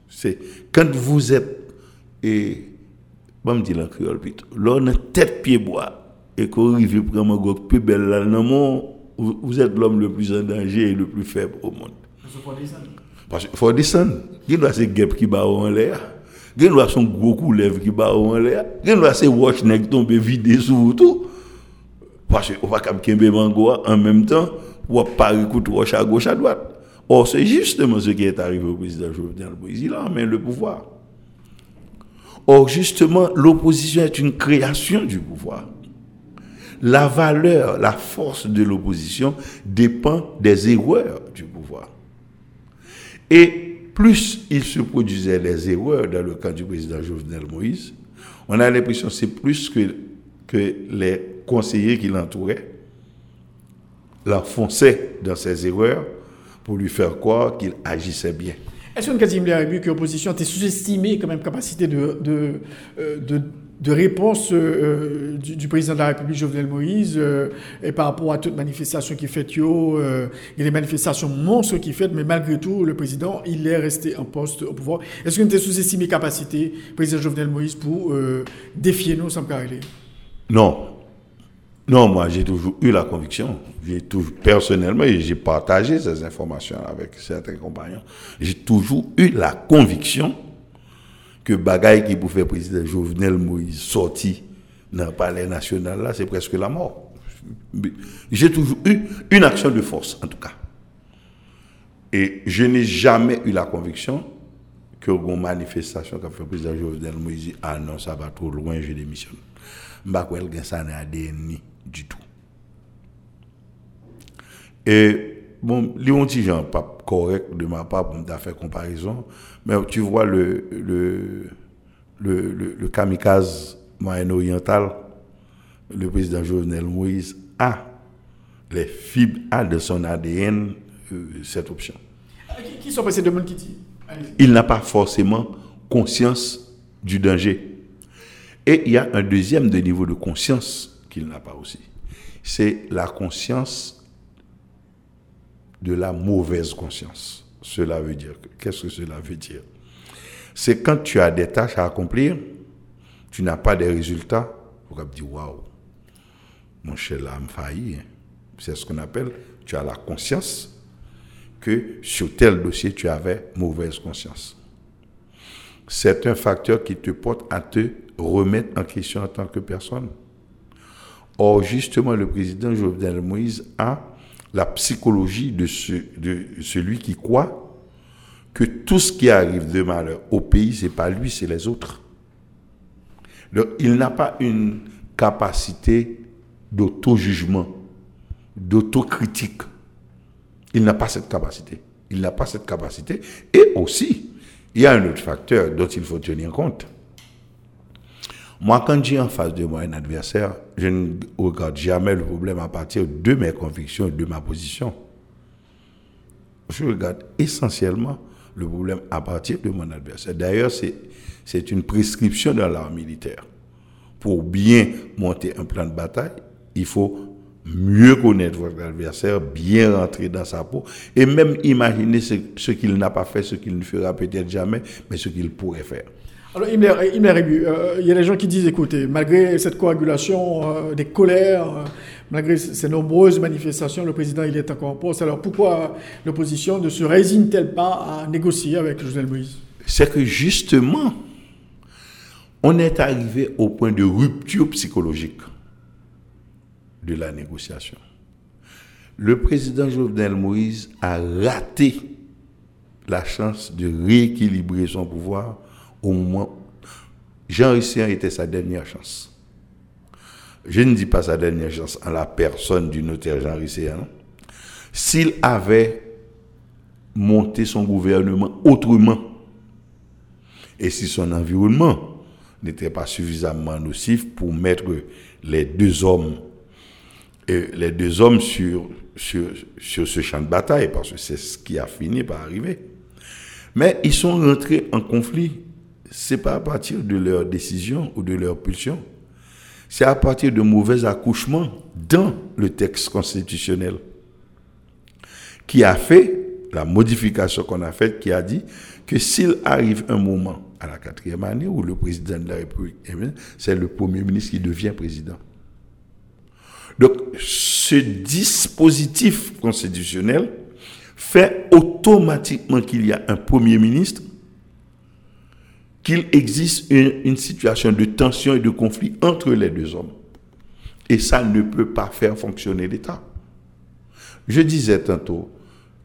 C'est quand vous êtes, et, bon, me dit l'on tête pied bois, et qu'on arrive à prendre un plus belle là, vous êtes l'homme le plus en danger et le plus faible au monde. Parce qu'il faut descendre. Il doit ces guêpes qui bat en l'air. Il doit son gros couleuvre qui bat en l'air. Il doit ces watch qui tombent vidés sur tout. Parce qu'on va comme mango en même temps, ou pas écouter roche à gauche à droite. Or, c'est justement ce qui est arrivé au président Jovenel Moïse. Il a en main le pouvoir. Or, justement, l'opposition est une création du pouvoir la valeur, la force de l'opposition dépend des erreurs du pouvoir. Et plus il se produisait des erreurs dans le cas du président Jovenel Moïse, on a l'impression que c'est plus que, que les conseillers qui l'entouraient l'enfonçaient dans ses erreurs pour lui faire croire qu'il agissait bien. Est-ce que a vu que l'opposition était sous-estimée quand même capacité de, de, euh, de de réponse euh, du, président de la République Jovenel Moïse euh, et par rapport à toute manifestation qui fait yo, euh, il y a des manifestations monstres qui fait, mais malgré tout, le président, il est resté en poste au pouvoir. Est-ce qu'on était sous-estimé capacité, président Jovenel Moïse, pour défier nous, sans Non. Non, moi, j'ai toujours eu la conviction. J'ai toujours, personnellement, j'ai partagé ces informations avec certains compagnons. J'ai toujours eu la conviction que bagaille qui pour faire président Jovenel Moïse sorti dans le palais national là, c'est presque la mort. J'ai toujours eu une action de force, en tout cas. Et je n'ai jamais eu la conviction que une manifestation qu'a fait le président Jovenel Moïse, ah non, ça va trop loin, je démissionne. Je ne sais ça n'a du tout. Et bon, petits gens pas correct de ma part pour faire comparaison, mais tu vois le, le, le, le, kamikaze moyen-oriental, le président Jovenel Moïse a les fibres, a de son ADN euh, cette option. Qui sont passés de qui dit? Il n'a pas forcément conscience du danger. Et il y a un deuxième de niveau de conscience qu'il n'a pas aussi. C'est la conscience de la mauvaise conscience. Cela veut dire, qu'est-ce que cela veut dire? C'est quand tu as des tâches à accomplir, tu n'as pas de résultats, tu vas dire, waouh, mon cher là, failli. Hein. C'est ce qu'on appelle, tu as la conscience que sur tel dossier, tu avais mauvaise conscience. C'est un facteur qui te porte à te remettre en question en tant que personne. Or, justement, le président Jovenel Moïse a la psychologie de, celui qui croit que tout ce qui arrive de malheur au pays, c'est pas lui, c'est les autres. il n'a pas une capacité d'auto-jugement, d'autocritique. Il n'a pas cette capacité. Il n'a pas cette capacité. Et aussi, il y a un autre facteur dont il faut tenir compte. Moi, quand j'ai en face de moi un adversaire, je ne regarde jamais le problème à partir de mes convictions et de ma position. Je regarde essentiellement le problème à partir de mon adversaire. D'ailleurs, c'est une prescription dans l'art militaire. Pour bien monter un plan de bataille, il faut mieux connaître votre adversaire, bien rentrer dans sa peau et même imaginer ce, ce qu'il n'a pas fait, ce qu'il ne fera peut-être jamais, mais ce qu'il pourrait faire. Alors, euh, il y a des gens qui disent, écoutez, malgré cette coagulation euh, des colères, euh, malgré ces nombreuses manifestations, le président, il est encore en poste. Alors, pourquoi l'opposition ne se résigne-t-elle pas à négocier avec Jovenel Moïse? C'est que justement, on est arrivé au point de rupture psychologique de la négociation. Le président Jovenel Moïse a raté la chance de rééquilibrer son pouvoir au moment Jean Rissien était sa dernière chance. Je ne dis pas sa dernière chance en la personne du notaire Jean Rissien. S'il avait monté son gouvernement autrement, et si son environnement n'était pas suffisamment nocif pour mettre les deux hommes sur, sur, sur ce champ de bataille, parce que c'est ce qui a fini par arriver. Mais ils sont rentrés en conflit. C'est pas à partir de leur décision ou de leur pulsion. C'est à partir de mauvais accouchements dans le texte constitutionnel qui a fait la modification qu'on a faite, qui a dit que s'il arrive un moment à la quatrième année où le président de la République, c'est le Premier ministre qui devient président. Donc, ce dispositif constitutionnel fait automatiquement qu'il y a un Premier ministre, qu'il existe une, situation de tension et de conflit entre les deux hommes. Et ça ne peut pas faire fonctionner l'État. Je disais tantôt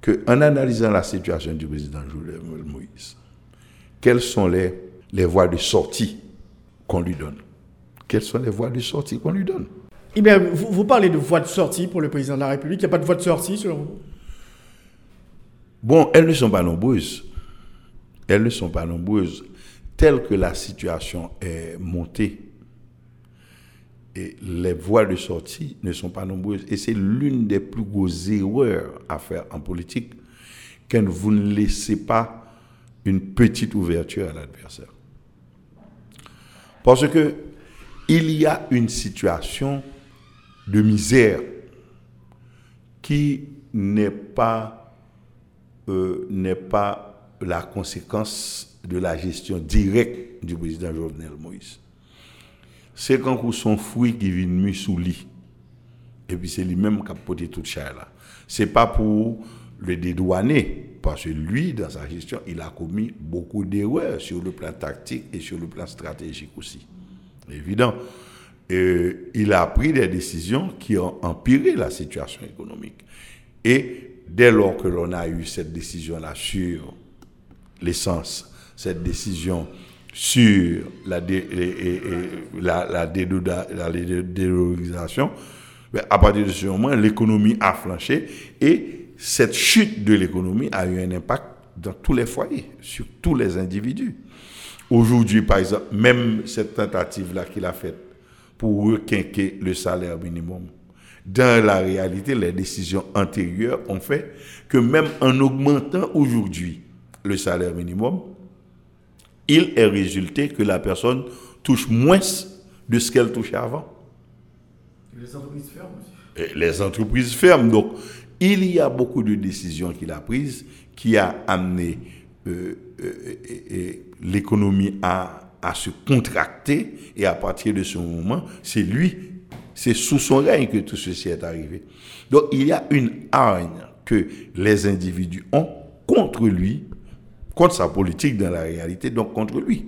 qu'en analysant la situation du président Jovenel Moïse, quelles sont les, les voies de sortie qu'on lui donne? Quelles sont les voies de sortie qu'on lui donne? Eh bien, vous, parlez de voies de sortie pour le président de la République. Il n'y a pas de voie de sortie selon vous? Bon, elles ne sont pas nombreuses. Elles ne sont pas nombreuses. Telle que la situation est montée, et les voies de sortie ne sont pas nombreuses. Et c'est l'une des plus grosses erreurs à faire en politique, quand vous ne laissez pas une petite ouverture à l'adversaire. Parce que il y a une situation de misère qui n'est pas, euh, n'est pas la conséquence de la gestion directe du président Jovenel Moïse. C'est quand vous son fruit qui vient mis sous lit. Et puis c'est lui-même qui a porté toute chair là. C'est pas pour le dédouaner, parce que lui, dans sa gestion, il a commis beaucoup d'erreurs sur le plan tactique et sur le plan stratégique aussi. Évident. Il a pris des décisions qui ont empiré la situation économique. Et dès lors que l'on a eu cette décision-là sur l'essence, cette décision sur la, dé, dédollarisation, ben, à partir de ce moment, l'économie a flanché et cette chute de l'économie a eu un impact dans tous les foyers, sur tous les individus. Aujourd'hui, par exemple, même cette tentative-là qu'il a faite pour requinquer le salaire minimum, dans la réalité, les décisions antérieures ont fait que même en augmentant aujourd'hui le salaire minimum, il est résulté que la personne touche moins de ce qu'elle touchait avant. Les entreprises ferment aussi. les entreprises ferment. Donc, il y a beaucoup de décisions qu'il a prises qui a amené euh, euh, l'économie à, à se contracter et à partir de ce moment, c'est lui, c'est sous son règne que tout ceci est arrivé. Donc il y a une hargne que les individus ont contre lui, contre sa politique dans la réalité, donc contre lui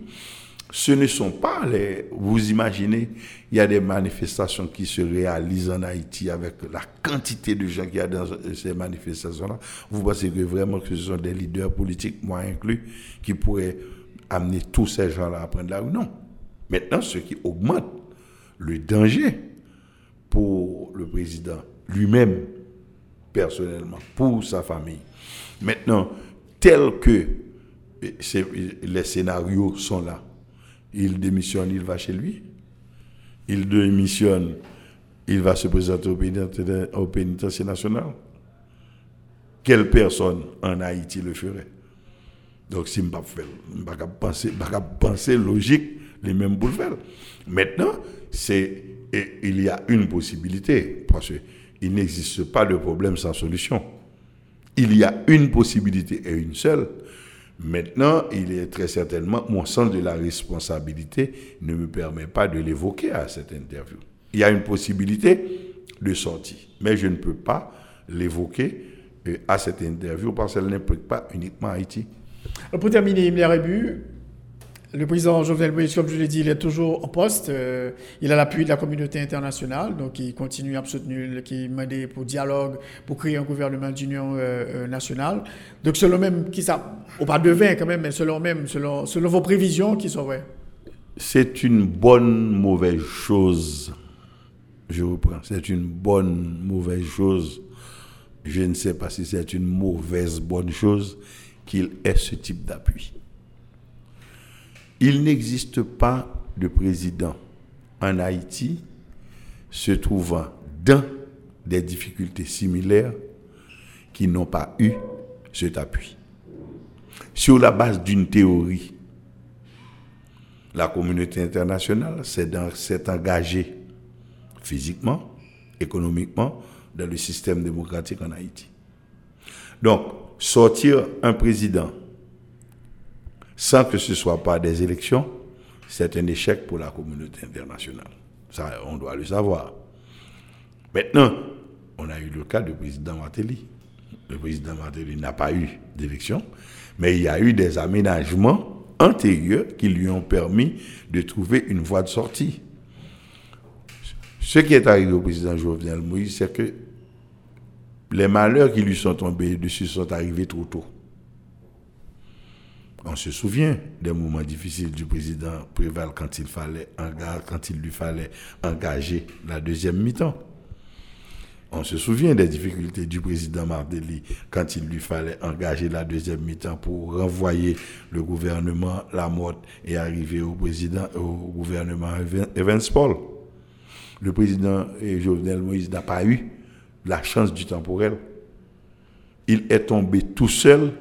ce ne sont pas les... Vous imaginez, il y a des manifestations qui se réalisent en Haïti avec la quantité de gens qu'il y a dans ces manifestations-là. Vous pensez que vraiment que ce sont des leaders politiques, moi inclus, qui pourraient amener tous ces gens-là à prendre la rue? Non. Maintenant, ce qui augmente le danger pour le président lui-même, personnellement, pour sa famille. Maintenant, tel que les scénarios sont là, il démissionne, il va chez lui. Il démissionne, il va se présenter au pénitencier, national. Quelle personne en Haïti le ferait? Donc, si je ne pas penser, logique, les mêmes pour. Maintenant, il y a une possibilité, parce qu'il n'existe pas de problème sans solution. Il y a une possibilité et une seule, Maintenant, il est très certainement, mon sens de la responsabilité ne me permet pas de l'évoquer à cette interview. Il y a une possibilité de sortie, mais je ne peux pas l'évoquer euh, à cette interview parce qu'elle n'implique pas uniquement Haïti. Pour terminer, Emile Rébu, le président Jovenel Moïse, comme je l'ai dit, il est toujours en poste. Euh, il a l'appui de la communauté internationale, donc il continue à soutenir, qui m'aide pour dialogue, pour créer un gouvernement d'union euh, euh, nationale. Donc selon même, qui ça, au pas de vin quand même, mais selon même, selon, selon vos prévisions, qui sont vraies C'est une bonne mauvaise chose. Je reprends. C'est une bonne mauvaise chose. Je ne sais pas si c'est une mauvaise bonne chose qu'il ait ce type d'appui. Il n'existe pas de président en Haïti se trouvant dans des difficultés similaires qui n'ont pas eu cet appui. Sur la base d'une théorie, la communauté internationale s'est engagée physiquement, économiquement, dans le système démocratique en Haïti. Donc, sortir un président sans que ce soit pas des élections, c'est un échec pour la communauté internationale. Ça, on doit le savoir. Maintenant, on a eu le cas du président Martelly. Le président Martelly n'a pas eu d'élection, mais il y a eu des aménagements antérieurs qui lui ont permis de trouver une voie de sortie. Ce qui est arrivé au président Jovenel Moïse, c'est que les malheurs qui lui sont tombés dessus sont arrivés trop tôt. On se souvient des moments difficiles du président Préval quand il, lui fallait engager la deuxième mi-temps. On se souvient des difficultés du président Mardelly quand il lui fallait engager la deuxième mi-temps pour renvoyer le gouvernement la mort et arriver au président, au gouvernement Evans Paul. Le président Jovenel Moïse n'a pas eu la chance du temporel. Il est tombé tout seul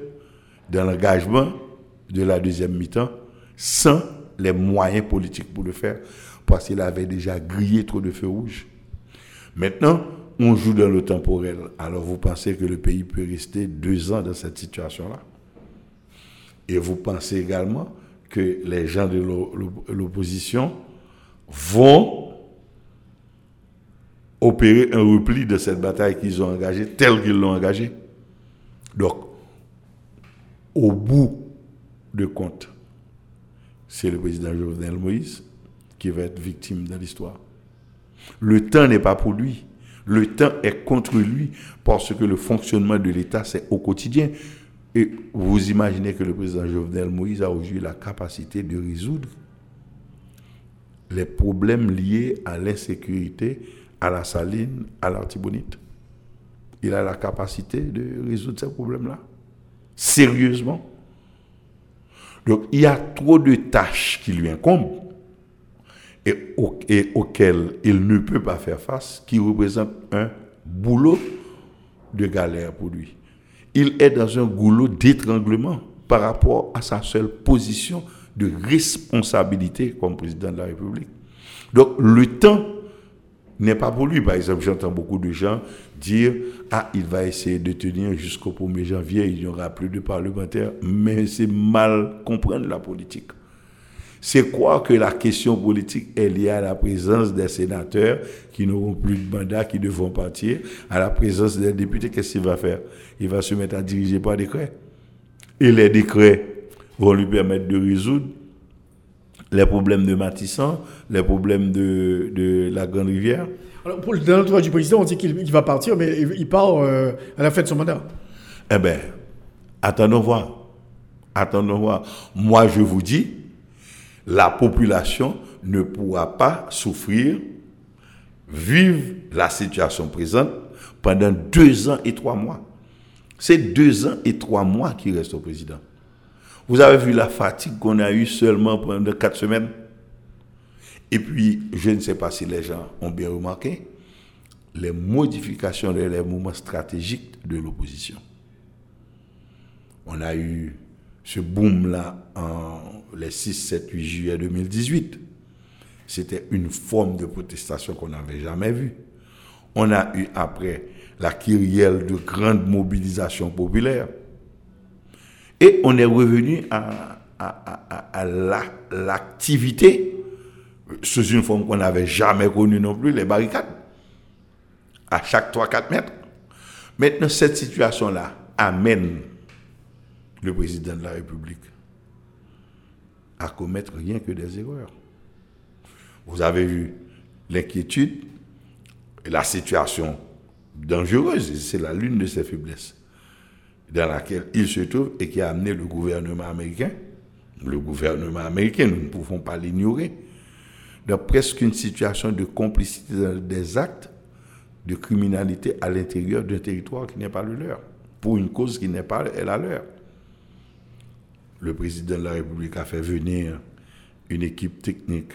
dans l'engagement de la deuxième mi-temps sans les moyens politiques pour le faire, parce qu'il avait déjà grillé trop de feux rouges. Maintenant, on joue dans le temporel. Alors vous pensez que le pays peut rester deux ans dans cette situation-là? Et vous pensez également que les gens de l'opposition vont opérer un repli de cette bataille qu'ils ont engagée, telle qu'ils l'ont engagée? Donc, au bout de compte, c'est le président Jovenel Moïse qui va être victime de l'histoire. Le temps n'est pas pour lui. Le temps est contre lui parce que le fonctionnement de l'État, c'est au quotidien. Et vous imaginez que le président Jovenel Moïse a aujourd'hui la capacité de résoudre les problèmes liés à l'insécurité, à la saline, à l'artibonite. Il a la capacité de résoudre ces problèmes-là. Sérieusement. Donc, il y a trop de tâches qui lui incombent et, auxquelles il ne peut pas faire face, qui représentent un boulot de galère pour lui. Il est dans un goulot d'étranglement par rapport à sa seule position de responsabilité comme président de la République. Donc, le temps n'est pas pour lui. Par exemple, j'entends beaucoup de gens dire Ah, il va essayer de tenir jusqu'au 1er janvier, il n'y aura plus de parlementaires. Mais c'est mal comprendre la politique. C'est quoi que la question politique est liée à la présence des sénateurs qui n'auront plus de mandat, qui devront partir, à la présence des députés, qu'est-ce qu'il va faire? Il va se mettre à diriger par décret. Et les décrets vont lui permettre de résoudre les problèmes de Matissan, les problèmes de, de la Grande Rivière. Alors, pour le droit du président, on dit qu'il va partir, mais il part euh, à la fin de son mandat. Eh bien, attendons voir. Attendons voir. Moi, je vous dis, la population ne pourra pas souffrir, vivre la situation présente pendant deux ans et trois mois. C'est deux ans et trois mois qui restent au président. Vous avez vu la fatigue qu'on a eue seulement pendant quatre semaines? Et puis, je ne sais pas si les gens ont bien remarqué, les modifications des les mouvements stratégiques de l'opposition. On a eu ce boom-là en les 6, 7, 8 juillet 2018. C'était une forme de protestation qu'on n'avait jamais vue. On a eu après la kyrielle de grandes mobilisations populaires. Et on est revenu à, l'activité sous une forme qu'on n'avait jamais connue non plus, les barricades, à chaque 3-4 mètres. Maintenant, cette situation-là amène le président de la République à commettre rien que des erreurs. Vous avez vu l'inquiétude et la situation dangereuse, c'est la l'une de ses faiblesses dans laquelle il se trouve et qui a amené le gouvernement américain, le gouvernement américain, nous ne pouvons pas l'ignorer, dans presque une situation de complicité des actes de criminalité à l'intérieur d'un territoire qui n'est pas le leur, pour une cause qui n'est pas la leur. Le président de la République a fait venir une équipe technique,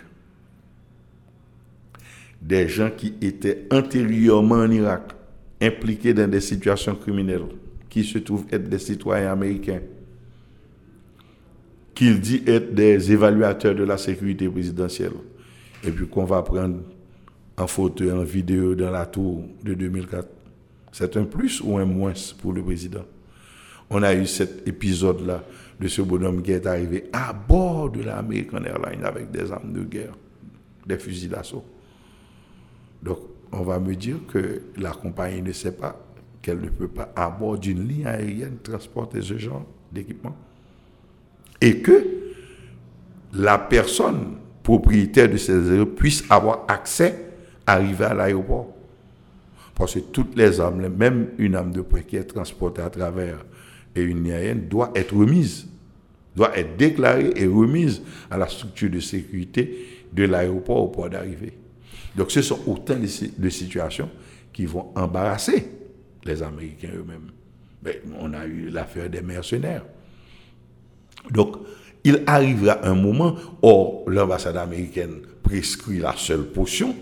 des gens qui étaient antérieurement en Irak, impliqués dans des situations criminelles, qui se trouvent être des citoyens américains, qu'il dit être des évaluateurs de la sécurité présidentielle, et puis qu'on va prendre en photo en vidéo dans la tour de 2004. C'est un plus ou un moins pour le président. On a eu cet épisode-là de ce bonhomme qui est arrivé à bord de l'American Airlines avec des armes de guerre, des fusils d'assaut. Donc, on va me dire que la compagnie ne sait pas qu'elle ne peut pas, à bord d'une ligne aérienne, transporter ce genre d'équipement. Et que la personne propriétaire de ces aéroports puisse avoir accès, à arriver à l'aéroport. Parce que toutes les armes, même une arme de poing qui est transportée à travers une ligne aérienne, doit être remise, doit être déclarée et remise à la structure de sécurité de l'aéroport au port d'arrivée. Donc ce sont autant de, situations qui vont embarrasser les Américains eux-mêmes. Ben, on a eu l'affaire des mercenaires. Donc, il arrivera un moment où l'ambassade américaine prescrit la seule potion,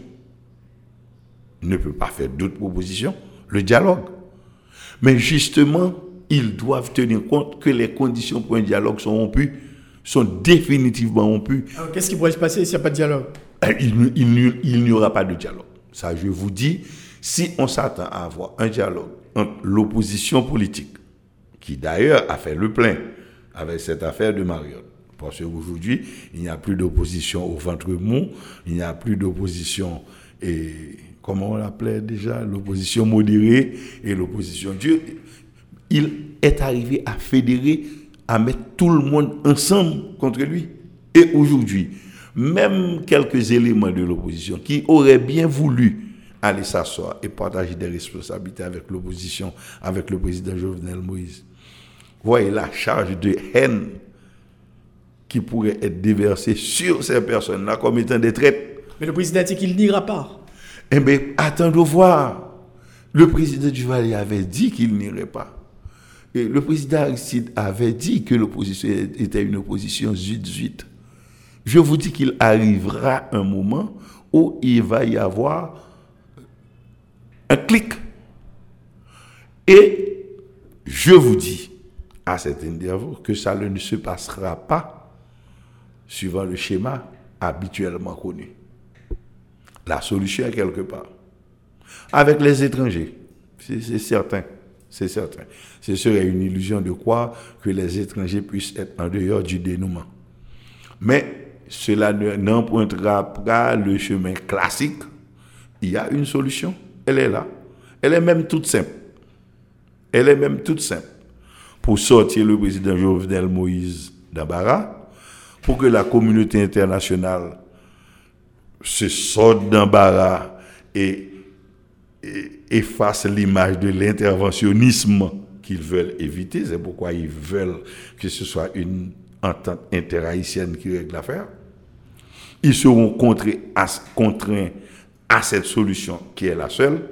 ne peut pas faire d'autres propositions, le dialogue. Mais justement, ils doivent tenir compte que les conditions pour un dialogue sont rompues, sont définitivement rompues. qu'est-ce qui pourrait se passer s'il n'y a pas de dialogue? Eh, il, n'y aura pas de dialogue. Ça, je vous dis, si on s'attend à avoir un dialogue entre l'opposition politique, qui d'ailleurs a fait le plein avec cette affaire de Mariotte, parce qu'aujourd'hui, il n'y a plus d'opposition au ventre mou, il n'y a plus d'opposition, et comment on l'appelait déjà, l'opposition modérée et l'opposition Dieu. Il est arrivé à fédérer, à mettre tout le monde ensemble contre lui. Et aujourd'hui, même quelques éléments de l'opposition qui auraient bien voulu aller s'asseoir et partager des responsabilités avec l'opposition, avec le président Jovenel Moïse. Voyez la charge de haine qui pourrait être déversée sur ces personnes-là comme étant des traites. Mais le président dit qu'il n'ira pas. Eh bien, attendons voir. Le président Duvalier avait dit qu'il n'irait pas. Et le président Aristide avait dit que l'opposition était une opposition zut-zut je vous dis qu'il arrivera un moment où il va y avoir un clic. Et je vous dis à cet interview que ça ne se passera pas suivant le schéma habituellement connu. La solution est quelque part. Avec les étrangers, c'est certain. C'est certain. Ce serait une illusion de croire que les étrangers puissent être en dehors du dénouement. Mais cela n'empruntera pas le chemin classique. Il y a une solution. Elle est là. Elle est même toute simple. Elle est même toute simple. Pour sortir le président Jovenel Moïse d'Ambara, pour que la communauté internationale se sorte d'Ambara et, et efface l'image de l'interventionnisme qu'ils veulent éviter. C'est pourquoi ils veulent que ce soit une entente interhaïtienne qui règle l'affaire ils seront contraints à, cette solution qui est la seule,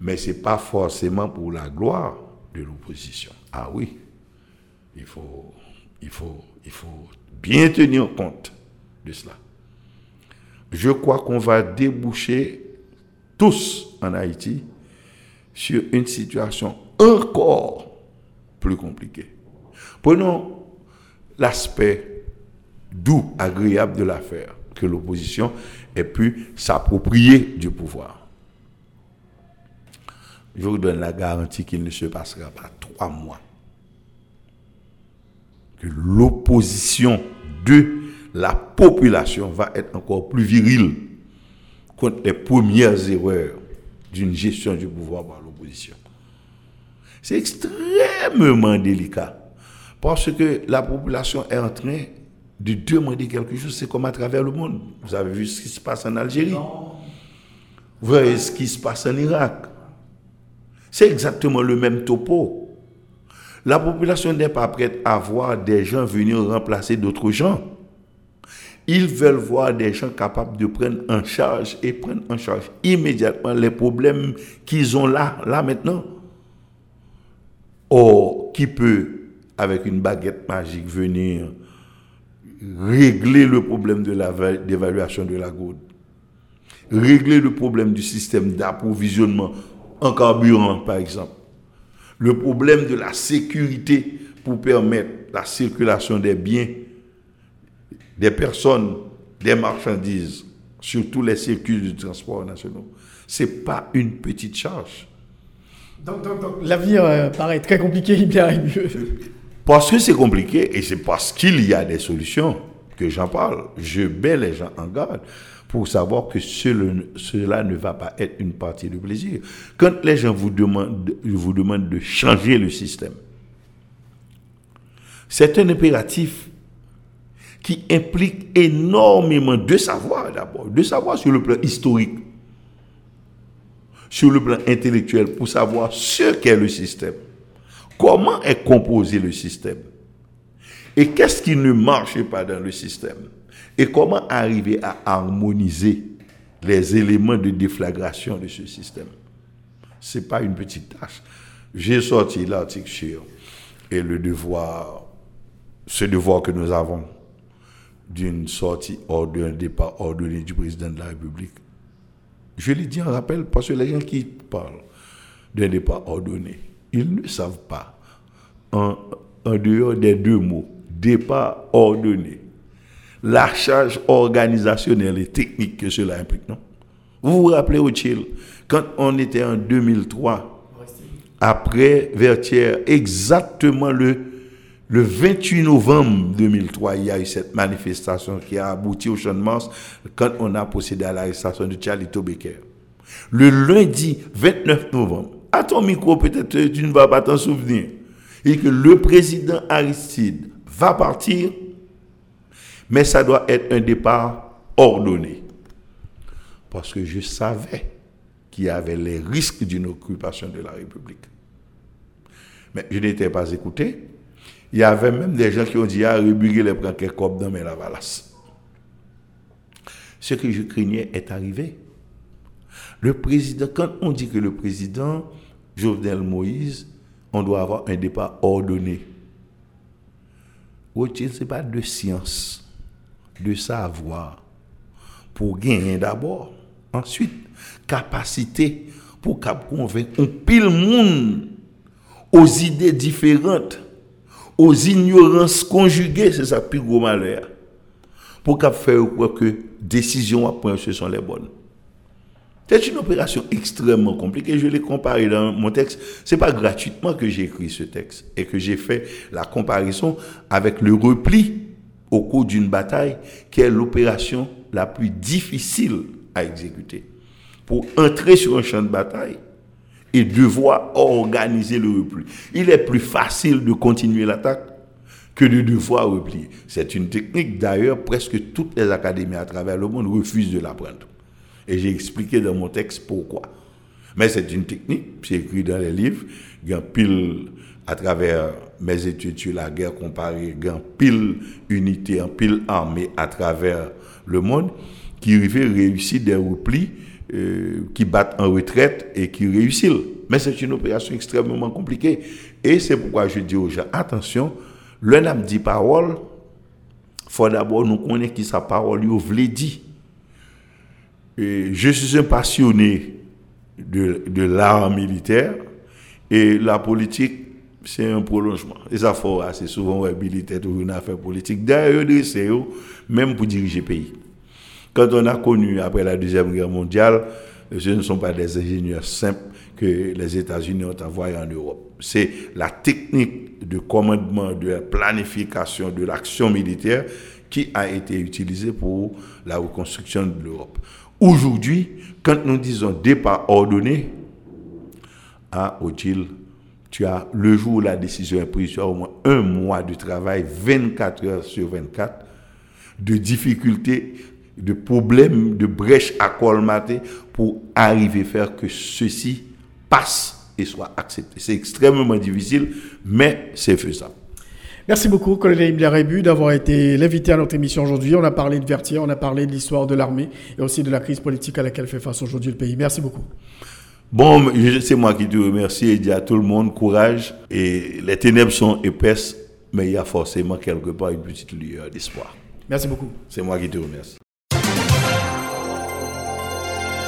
mais ce n'est pas forcément pour la gloire de l'opposition. Ah oui, il faut, il, faut, il faut bien tenir compte de cela. Je crois qu'on va déboucher tous en Haïti sur une situation encore plus compliquée. Prenons l'aspect doux, agréable de l'affaire, que l'opposition ait pu s'approprier du pouvoir. Je vous donne la garantie qu'il ne se passera pas trois mois. Que l'opposition de la population va être encore plus virile contre les premières erreurs d'une gestion du pouvoir par l'opposition. C'est extrêmement délicat parce que la population est en train de demander quelque chose, c'est comme à travers le monde. Vous avez vu ce qui se passe en Algérie. Vous voyez ce qui se passe en Irak. C'est exactement le même topo. La population n'est pas prête à voir des gens venir remplacer d'autres gens. Ils veulent voir des gens capables de prendre en charge et prendre en charge immédiatement les problèmes qu'ils ont là, là maintenant. Or, qui peut, avec une baguette magique, venir régler le problème de la d'évaluation de la goutte, régler le problème du système d'approvisionnement en carburant, par exemple. Le problème de la sécurité pour permettre la circulation des biens, des personnes, des marchandises sur tous les circuits du transport national. Ce n'est pas une petite charge. Donc, l'avenir euh, paraît très compliqué, bien mieux. Parce que c'est compliqué et c'est parce qu'il y a des solutions que j'en parle. Je mets les gens en garde pour savoir que cela ne va pas être une partie de plaisir. Quand les gens vous demandent, vous demandent de changer le système, c'est un impératif qui implique énormément de savoir d'abord, de savoir sur le plan historique, sur le plan intellectuel, pour savoir ce qu'est le système, comment est composé le système, et qu'est-ce qui ne marche pas dans le système? Et comment arriver à harmoniser les éléments de déflagration de ce système? Ce n'est pas une petite tâche. J'ai sorti l'article sur et le devoir, ce devoir que nous avons d'une sortie hors d'un départ ordonné du président de la République. Je l'ai dit en rappel parce que les gens qui parlent d'un départ ordonné, ils ne savent pas, en dehors des deux mots, départ ordonné. La charge organisationnelle et technique que cela implique, non? Vous vous rappelez, Ochil, quand on était en 2003, après Vertière, exactement le, le 28 novembre 2003, il y a eu cette manifestation qui a abouti au champ de Mars quand on a procédé à l'arrestation de Charlie Becker. Le lundi 29 novembre, à ton micro, peut-être tu ne vas pas t'en souvenir, et que le président Aristide va partir mais ça doit être un départ ordonné. Parce que je savais qu'il y avait les risques d'une occupation de la République. Mais je n'étais pas écouté. Il y avait même des gens qui ont dit, ah, rebuguer les branquets comme dans la valasse. Ce que je craignais est arrivé. Le président, quand on dit que le président Jovenel Moïse, on doit avoir un départ ordonné. Ce n'est pas de science de savoir pour gagner d'abord. Ensuite, capacité pour convaincre un pile monde aux idées différentes, aux ignorances conjuguées, c'est ça plus gros malheur. Pour faire que décisions à prendre, ce sont les bonnes. C'est une opération extrêmement compliquée. Je l'ai comparé dans mon texte. C'est pas gratuitement que j'ai écrit ce texte et que j'ai fait la comparaison avec le repli au cours d'une bataille qui est l'opération la plus difficile à exécuter. Pour entrer sur un champ de bataille et devoir organiser le repli. Il est plus facile de continuer l'attaque que de devoir replier. C'est une technique, d'ailleurs, presque toutes les académies à travers le monde refusent de l'apprendre. Et j'ai expliqué dans mon texte pourquoi. Mais c'est une technique, c'est écrit dans les livres, il y a pile à travers mes études sur la guerre comparée, grand pile unité, en pile armée à travers le monde, qui réussit des replis euh, qui battent en retraite et qui réussissent. Mais c'est une opération extrêmement compliquée. Et c'est pourquoi je dis aux gens, attention, l'un a dit parole, faut d'abord nous connaître qui sa parole lui voulait dire. Je suis un passionné de, l'art militaire et la politique c'est un prolongement. Et ça faut assez souvent habilité pour une affaire politique. D'ailleurs, c'est même pour diriger le pays. Quand on a connu, après la Deuxième Guerre mondiale, ce ne sont pas des ingénieurs simples que les États-Unis ont envoyés en Europe. C'est la technique de commandement, de la planification, de l'action militaire qui a été utilisée pour la reconstruction de l'Europe. Aujourd'hui, quand nous disons départ ordonné, à Odile, tu as le jour où la décision est prise, tu as au moins un mois de travail, 24 heures sur 24, de difficultés, de problèmes, de brèches à colmater pour arriver à faire que ceci passe et soit accepté. C'est extrêmement difficile, mais c'est faisable. Merci beaucoup, colonel Imler d'avoir été l'invité à notre émission aujourd'hui. On a parlé de Vertier, on a parlé de l'histoire de l'armée et aussi de la crise politique à laquelle fait face aujourd'hui le pays. Merci beaucoup. Bon, c'est moi qui te remercie et dis à tout le monde courage. Et les ténèbres sont épaisses, mais il y a forcément quelque part une petite lueur d'espoir. Merci beaucoup. C'est moi qui te remercie.